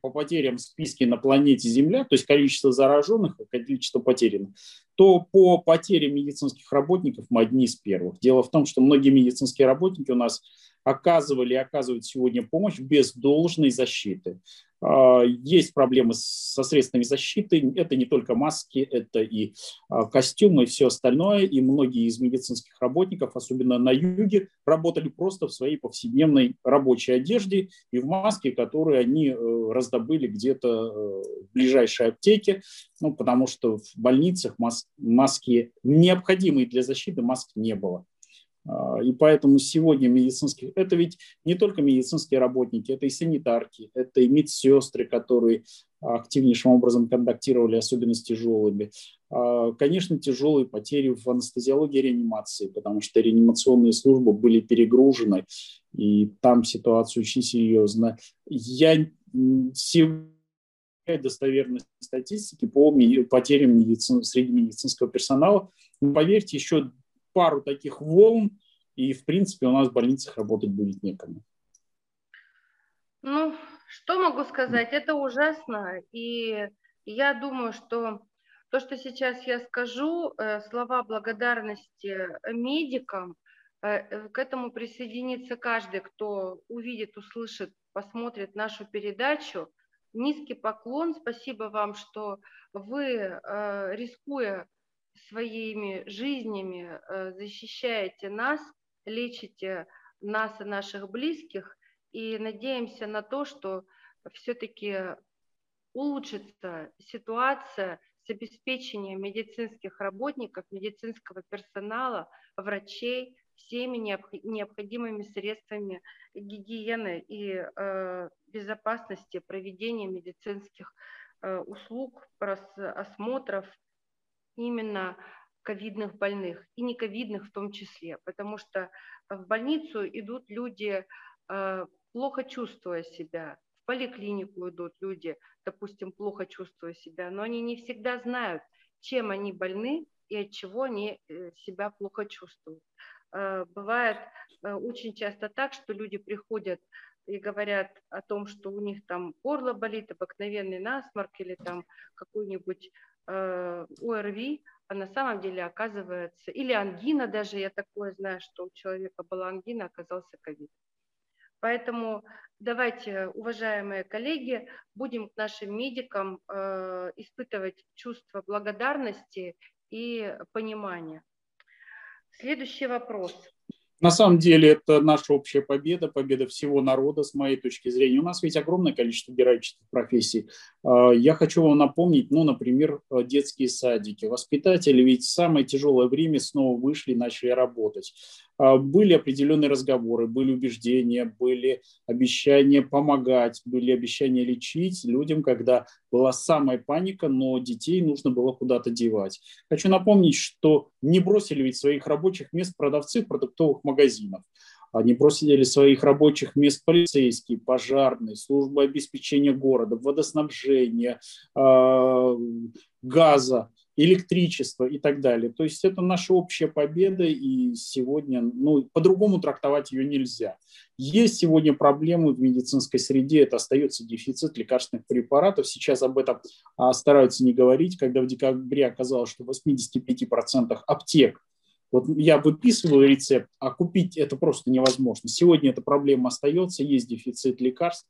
по потерям списке на планете Земля, то есть количество зараженных и количество потерянных, то по потерям медицинских работников мы одни из первых. Дело в том, что многие медицинские работники у нас оказывали и оказывают сегодня помощь без должной защиты. А, есть проблемы со средствами защиты. Это не только маски, это и а, костюмы и все остальное. И многие из медицинских работников, особенно на юге, работали просто в своей повседневной рабочей одежде и в маске, которые они э, раздобыли где-то э, в ближайшей аптеке, ну, потому что в больницах маски, необходимые для защиты, маски не было. А, и поэтому сегодня медицинские, это ведь не только медицинские работники, это и санитарки, это и медсестры, которые активнейшим образом контактировали, особенно с тяжелыми. А, конечно, тяжелые потери в анестезиологии и реанимации, потому что реанимационные службы были перегружены, и там ситуация очень серьезная. Я сегодня достоверной статистики по потерям среди медицинского персонала. Поверьте, еще пару таких волн, и, в принципе, у нас в больницах работать будет некому. Ну, что могу сказать? Это ужасно, и я думаю, что То, что сейчас я скажу, э, слова благодарности медикам, э, к этому присоединится каждый, кто увидит, услышит, посмотрит нашу передачу. Низкий поклон, спасибо вам, что вы, рискуя своими жизнями, защищаете нас, лечите нас и наших близких, и надеемся на то, что все-таки улучшится ситуация с обеспечением медицинских работников, медицинского персонала, врачей всеми необходимыми средствами гигиены и э, безопасности проведения медицинских э, услуг, осмотров именно ковидных больных и не ковидных в том числе, потому что в больницу идут люди, э, плохо чувствуя себя, в поликлинику идут люди, допустим, плохо чувствуя себя, но они не всегда знают, чем они больны и от чего они э, себя плохо чувствуют. Э, бывает очень часто так, что люди приходят и говорят о том, что у них там горло болит, обыкновенный насморк или там какой-нибудь ОРВИ, а на самом деле оказывается, или ангина даже, я такое знаю, что у человека была ангина, оказался ковид. Поэтому давайте, уважаемые коллеги, будем к нашим медикам э, испытывать чувство благодарности и понимания. Следующий вопрос. На самом деле это наша общая победа, победа всего народа, с моей точки зрения. У нас ведь огромное количество героических профессий. А, я хочу вам напомнить, ну, например, детские садики. Воспитатели ведь в самое тяжелое время снова вышли и начали работать. А, были определенные разговоры, были убеждения, были обещания помогать, были обещания лечить людям, когда была самая паника, но детей нужно было куда-то девать. Хочу напомнить, что не бросили ведь своих рабочих мест продавцы продуктовых магазинах. Они бросили своих рабочих мест полицейские, пожарные, службы обеспечения города, водоснабжения, а, газа электричество и так далее. То есть это наша общая победа, и сегодня, ну, по-другому трактовать ее нельзя. Есть сегодня проблемы в медицинской среде, это остается дефицит лекарственных препаратов. Сейчас об этом а, стараются не говорить, когда в декабре оказалось, что в 85% аптек вот я выписываю рецепт, а купить это просто невозможно. Сегодня эта проблема остается, есть дефицит лекарств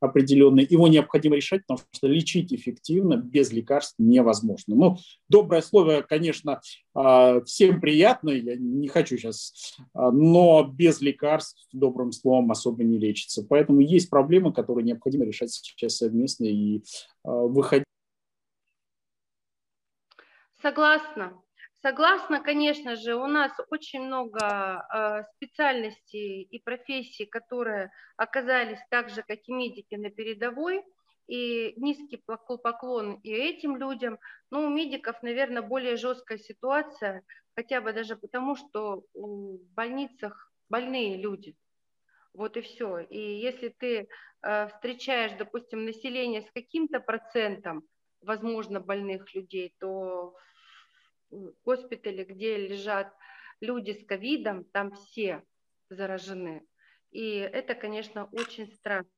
определенный. Его необходимо решать, потому что лечить эффективно без лекарств невозможно. Ну, доброе слово, конечно, а, всем приятно, я не хочу сейчас, а, но без лекарств добрым словом особо не лечится. Поэтому есть проблемы, которые необходимо решать сейчас совместно и а, выходить. Согласна. Согласна, конечно же, у нас очень много э, специальностей и профессий, которые оказались так же, как и медики на передовой, и низкий поклон и этим людям. Но у медиков, наверное, более жесткая ситуация, хотя бы даже потому, что в больницах больные люди. Вот и все. И если ты э, встречаешь, допустим, население с каким-то процентом, возможно, больных людей, то госпитале, где лежат люди с ковидом, там все заражены. И это, конечно, очень страшно.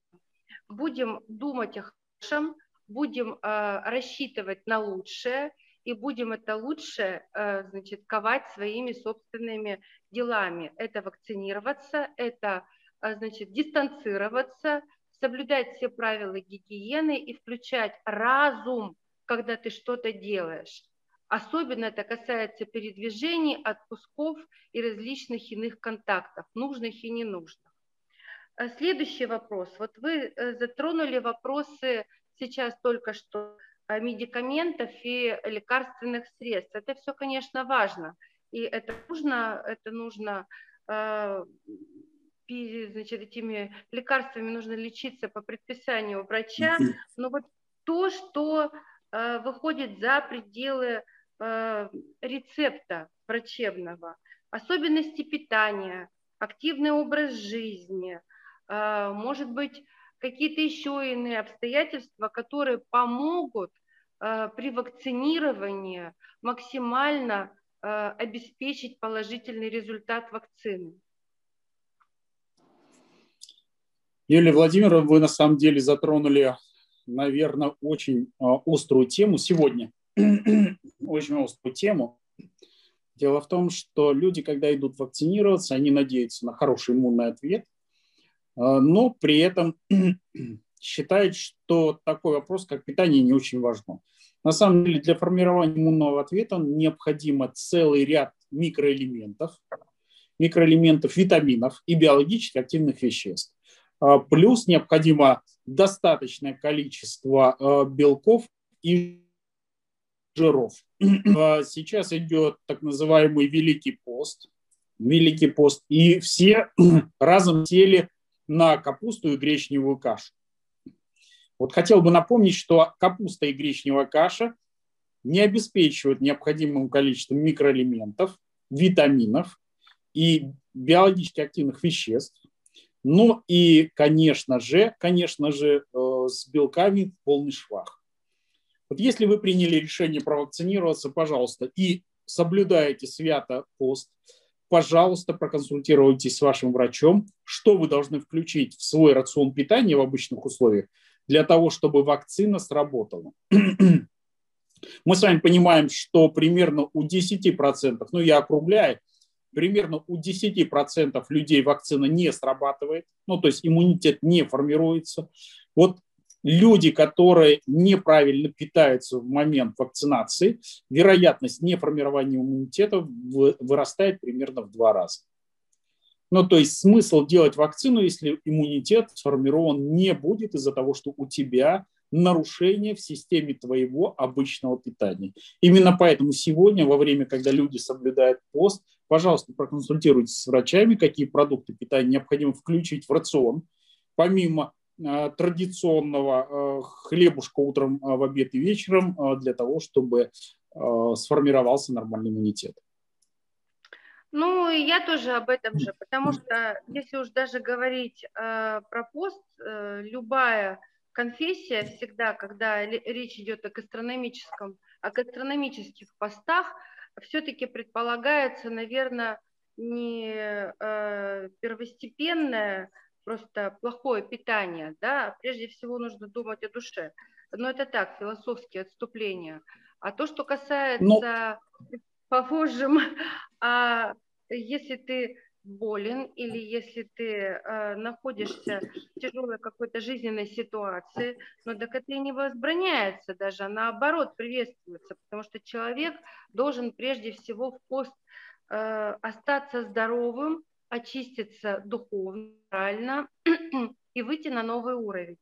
Будем думать о хорошем, будем э, рассчитывать на лучшее, и будем это лучшее, э, значит, ковать своими собственными делами. Это вакцинироваться, это, э, значит, дистанцироваться, соблюдать все правила гигиены и включать разум, когда ты что-то делаешь. Особенно это касается передвижений, отпусков и различных иных контактов, нужных и ненужных. А следующий вопрос. Вот вы э, затронули вопросы сейчас только что медикаментов и лекарственных средств. Это все, конечно, важно. И это нужно, это нужно э, значит, этими лекарствами нужно лечиться по предписанию врача. Но вот то, что э, выходит за пределы Э, рецепта врачебного, особенности питания, активный образ жизни, э, может быть, какие-то еще иные обстоятельства, которые помогут э, при вакцинировании максимально обеспечить положительный результат вакцины. Юлия Владимировна, вы на самом деле затронули, наверное, очень острую тему сегодня – очень острую тему. Дело в том, что люди, когда идут вакцинироваться, они надеются на хороший иммунный ответ, а, но при этом считают, что такой вопрос, как питание, не очень важно. На самом деле для формирования иммунного ответа необходимо целый ряд микроэлементов, микроэлементов, витаминов и биологически активных веществ. А, плюс необходимо достаточное количество а, белков и жиров. А, сейчас идет так называемый Великий пост. Великий пост. И все разом сели на капусту и гречневую кашу. Вот хотел бы напомнить, что капуста и гречневая каша не обеспечивают необходимым количеством микроэлементов, витаминов и биологически активных веществ. Ну и, конечно же, конечно же, э, с белками полный швах. Вот если вы приняли решение провакцинироваться, пожалуйста, и соблюдаете свято пост, пожалуйста, проконсультируйтесь с вашим врачом, что вы должны включить в свой рацион питания в обычных условиях для того, чтобы вакцина сработала. Мы с вами понимаем, что примерно у 10%, ну я округляю, примерно у 10% людей вакцина не срабатывает, ну то есть иммунитет не формируется. Вот люди, которые неправильно питаются в момент вакцинации, вероятность неформирования иммунитета вырастает примерно в два раза. Ну, то есть смысл делать вакцину, если иммунитет сформирован не будет из-за того, что у тебя нарушение в системе твоего обычного питания. Именно поэтому сегодня, во время, когда люди соблюдают пост, пожалуйста, проконсультируйтесь с врачами, какие продукты питания необходимо включить в рацион, помимо традиционного э, хлебушка утром, э, в обед и вечером для того, чтобы сформировался нормальный иммунитет. Ну, и я тоже об этом же, потому что если уж даже говорить э, про пост, э, любая конфессия всегда, когда речь идет о гастрономическом, о гастрономических постах, все-таки предполагается, наверное, не э, первостепенное, просто плохое питание, да, прежде всего нужно думать о душе. Но это так, философские отступления. А то, что касается Но... похожим, а если ты болен или если ты э, находишься в тяжелой какой-то жизненной ситуации, но так это и не возбраняется даже, а наоборот приветствуется, потому что человек должен прежде всего в пост э, остаться здоровым, очиститься духовно, и выйти на новый уровень.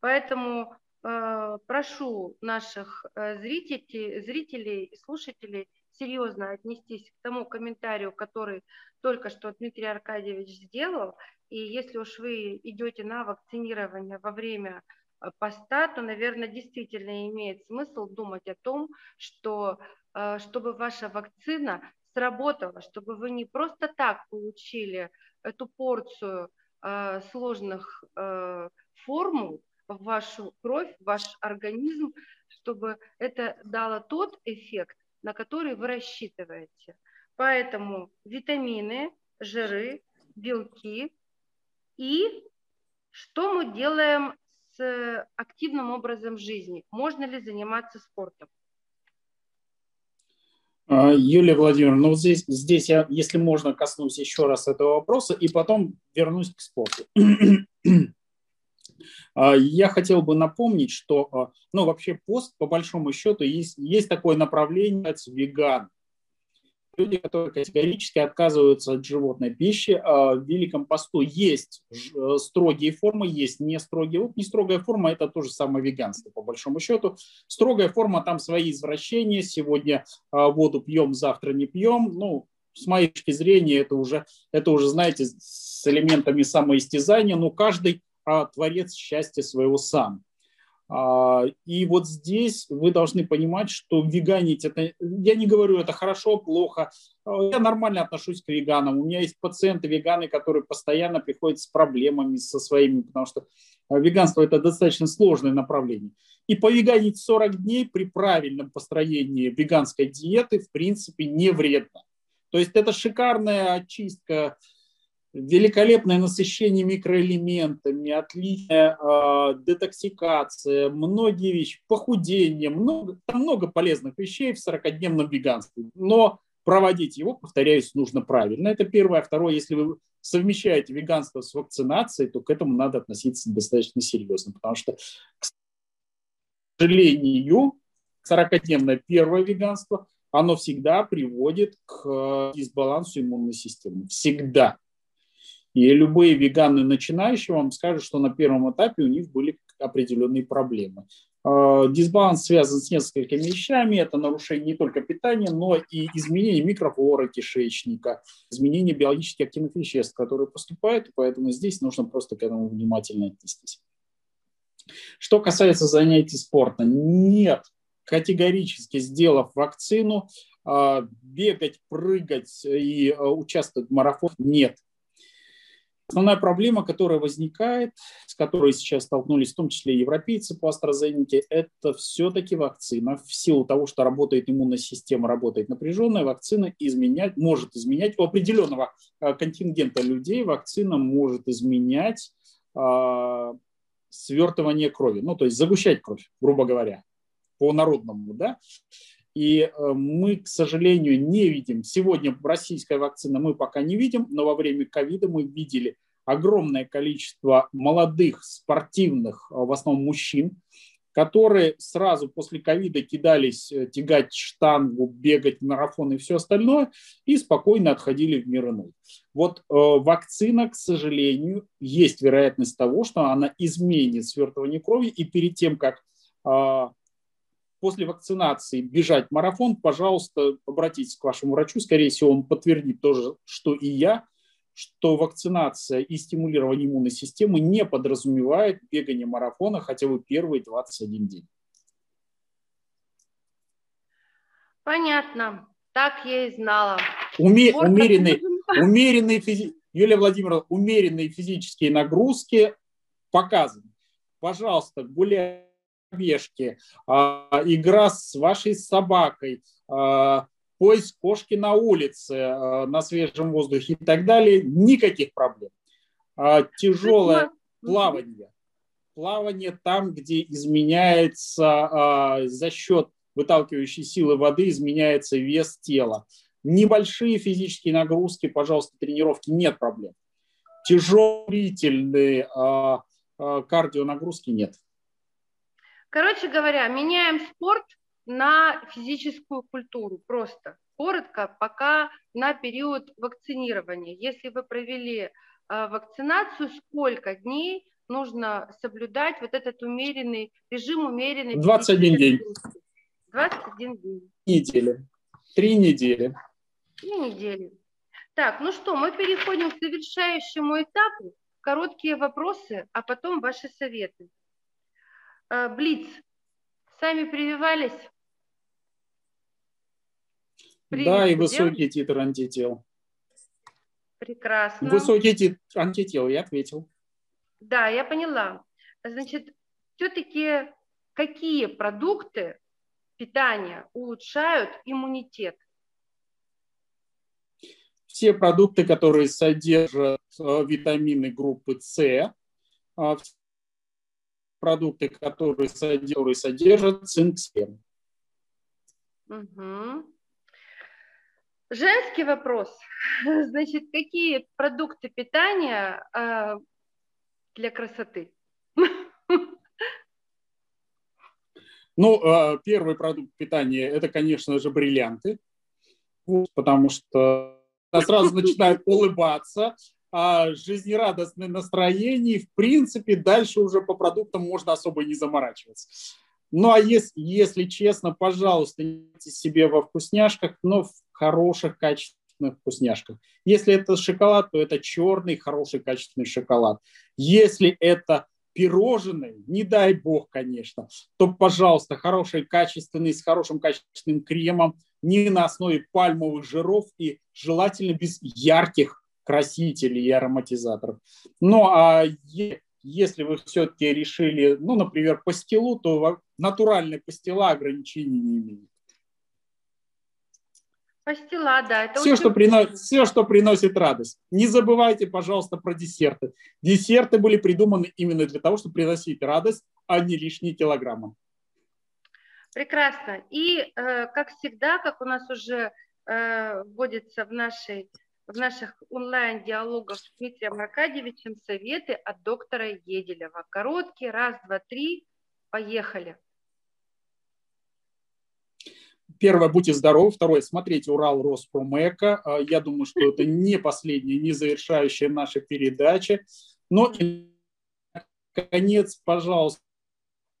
Поэтому э, прошу наших э, зрителей, зрителей и слушателей серьезно отнестись к тому комментарию, который только что Дмитрий Аркадьевич сделал. И если уж вы идете на вакцинирование во время э, поста, то, наверное, действительно имеет смысл думать о том, что э, чтобы ваша вакцина сработала, чтобы вы не просто так получили эту порцию э, сложных формул в вашу кровь, в ваш организм, чтобы это дало тот эффект, на который вы рассчитываете. Поэтому витамины, жиры, белки и что мы делаем с активным образом жизни? Можно ли заниматься спортом? А, Юлия Владимировна, ну вот здесь, здесь я, если можно, коснусь еще раз этого вопроса и потом вернусь к спорту. А, я хотел бы напомнить, что а, ну, вообще пост, по большому счету, есть, есть такое направление веган. Люди, которые категорически отказываются от животной пищи, а, в Великом посту есть э, строгие формы, есть не строгие. Вот не строгая форма – это то же самое веганство, по большому счету. Строгая форма – там свои извращения. Сегодня воду пьем, завтра не пьем. Ну, с моей точки зрения, это уже, это уже, знаете, с элементами самоистязания, но каждый а творец счастья своего сам. А, и вот здесь вы должны понимать, что веганить это, я не говорю, это хорошо, плохо. А, я нормально отношусь к веганам. У меня есть пациенты веганы, которые постоянно приходят с проблемами со своими, потому что веганство это достаточно сложное направление. И повеганить 40 дней при правильном построении веганской диеты в принципе не вредно. То есть это шикарная очистка великолепное насыщение микроэлементами, отличная э, детоксикация, многие вещи, похудение, много, много полезных вещей в 40-дневном веганстве. Но проводить его, повторяюсь, нужно правильно. Это первое. А второе, если вы совмещаете веганство с вакцинацией, то к этому надо относиться достаточно серьезно, потому что, к сожалению, 40-дневное первое веганство, оно всегда приводит к э, дисбалансу иммунной системы. Всегда. И любые веганы начинающие вам скажут, что на первом этапе у них были определенные проблемы. А, дисбаланс связан с несколькими вещами. Это нарушение не только питания, но и изменение микрофлоры кишечника, изменение биологически активных веществ, которые поступают, поэтому здесь нужно просто к этому внимательно отнестись. Что касается занятий спортом, нет, категорически сделав вакцину, а, бегать, прыгать и а, участвовать в марафоне нет. Основная проблема, которая возникает, с которой сейчас столкнулись в том числе европейцы по AstraZeneca, это все-таки вакцина. В силу того, что работает иммунная система, работает напряженная, вакцина изменять, может изменять у определенного э, контингента людей, вакцина может изменять э, свертывание крови, ну, то есть загущать кровь, грубо говоря, по-народному, да. И э, мы, к сожалению, не видим, сегодня российская вакцина мы пока не видим, но во время ковида мы видели огромное количество молодых, спортивных, э, в основном мужчин, которые сразу после ковида кидались э, тягать штангу, бегать марафон и все остальное, и спокойно отходили в мир иной. Вот э, вакцина, к сожалению, есть вероятность того, что она изменит свертывание крови, и перед тем, как э, после вакцинации бежать марафон, пожалуйста, обратитесь к вашему врачу. Скорее всего, он подтвердит то же, что и я, что вакцинация и стимулирование иммунной системы не подразумевает бегание марафона хотя бы первые 21 день. Понятно. Так я и знала. Уме, умеренные, умеренные физи... Юлия Владимировна, умеренные физические нагрузки показаны. Пожалуйста, гуляйте пробежки, а, игра с вашей собакой, а, поиск кошки на улице, а, на свежем воздухе и так далее, никаких проблем. Тяжелое плавание. Плавание там, где изменяется за счет выталкивающей силы воды, изменяется вес тела. Небольшие физические нагрузки, пожалуйста, тренировки, нет проблем. Тяжелые кардионагрузки нет. Короче говоря, меняем спорт на физическую культуру просто. Коротко, пока на период вакцинирования. Если вы провели э, вакцинацию, сколько дней нужно соблюдать вот этот умеренный режим умеренный? 21 день. 21 день. Недели. Три недели. Три недели. Так, ну что, мы переходим к завершающему этапу. Короткие вопросы, а потом ваши советы. Э, Блиц, сами прививались? Прививку да, и высокий титр антител. Прекрасно. Высокий титр антител, я ответил. Да, я поняла. Значит, все-таки какие продукты питания улучшают иммунитет? Все продукты, которые содержат э, витамины группы С, э, продукты, которые, которые содержат цинк-7. Угу. Женский вопрос. Значит, какие продукты питания э, для красоты? Ну, э, первый продукт питания – это, конечно же, бриллианты, потому что сразу начинают улыбаться, а, жизнерадостное настроение, в принципе, дальше уже по продуктам можно особо не заморачиваться. Ну, а если, если честно, пожалуйста, не себе во вкусняшках, но в хороших, качественных вкусняшках. Если это шоколад, то это черный, хороший, качественный шоколад. Если это пирожные, не дай бог, конечно, то, пожалуйста, хороший, качественный, с хорошим качественным кремом, не на основе пальмовых жиров и желательно без ярких красителей и ароматизаторов. Ну, а если вы все-таки решили, ну, например, пастилу, то натуральные пастила ограничений не имеет. Пастила, да. Это все, очень... что приносит, все, что приносит радость. Не забывайте, пожалуйста, про десерты. Десерты были придуманы именно для того, чтобы приносить радость, а не лишние килограммы. Прекрасно. И, э, как всегда, как у нас уже э, вводится в, нашей, в наших онлайн-диалогах с Дмитрием Аркадьевичем, советы от доктора Еделева. Короткий, раз, два, три, поехали. Первое, будьте здоровы. Второе, смотрите Урал Роспромека. А, я думаю, что это не последняя, не завершающая наша передача. Но и, наконец, пожалуйста,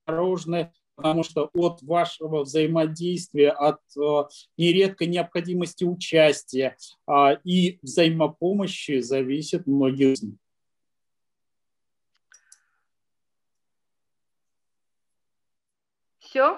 осторожно, потому что от вашего взаимодействия, от э, нередко необходимости участия э, и взаимопомощи зависит многие из них. Все?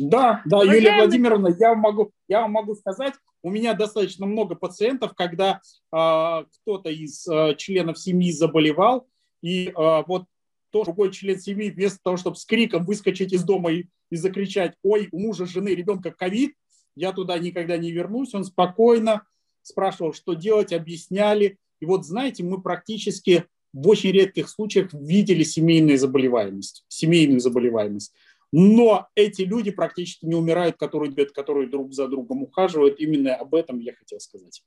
Да, да, Уважаемый... Юлия Владимировна, я могу, я вам могу сказать, у меня достаточно много пациентов, когда э, кто-то из э, членов семьи заболевал, и э, вот тот другой член семьи вместо того, чтобы с криком выскочить из дома и, и закричать, ой, у мужа, жены, ребенка ковид, я туда никогда не вернусь, он спокойно спрашивал, что делать, объясняли. И вот, знаете, мы практически в очень редких случаях видели семейную заболеваемость, семейную заболеваемость. Но эти люди практически не умирают, которые, которые друг за другом ухаживают. Именно об этом я хотел сказать.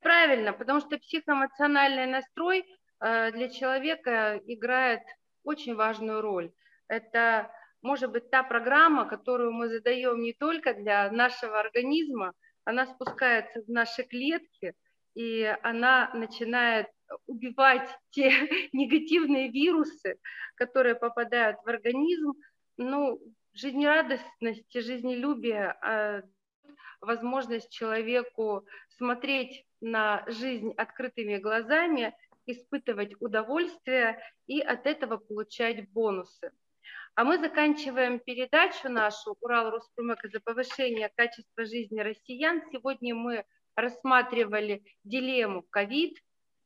Правильно, потому что психоэмоциональный настрой для человека играет очень важную роль. Это может быть та программа, которую мы задаем не только для нашего организма, она спускается в наши клетки, и она начинает убивать те негативные вирусы, которые попадают в организм, ну, жизнерадостность, жизнелюбие, а, возможность человеку смотреть на жизнь открытыми глазами, испытывать удовольствие и от этого получать бонусы. А мы заканчиваем передачу нашу «Урал Роспромека за повышение качества жизни россиян». Сегодня мы рассматривали дилемму ковид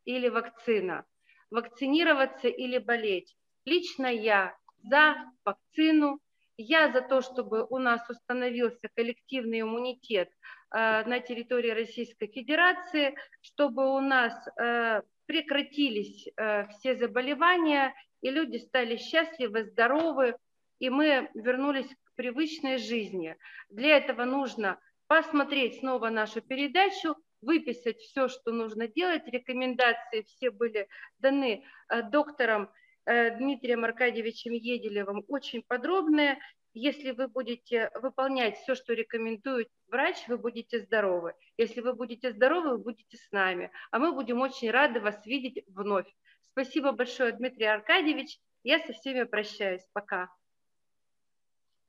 или вакцина, вакцинироваться или болеть. Лично я за вакцину, я за то, чтобы у нас установился коллективный иммунитет э, на территории Российской Федерации, чтобы у нас э, прекратились э, все заболевания, и люди стали счастливы, здоровы, и мы вернулись к привычной жизни. Для этого нужно посмотреть снова нашу передачу, выписать все, что нужно делать. Рекомендации все были даны э, доктором э, Дмитрием Аркадьевичем Еделевым, очень подробные. Если вы будете выполнять все, что рекомендует врач, вы будете здоровы. Если вы будете здоровы, вы будете с нами. А мы будем очень рады вас видеть вновь. Спасибо большое, Дмитрий Аркадьевич. Я со всеми прощаюсь. Пока.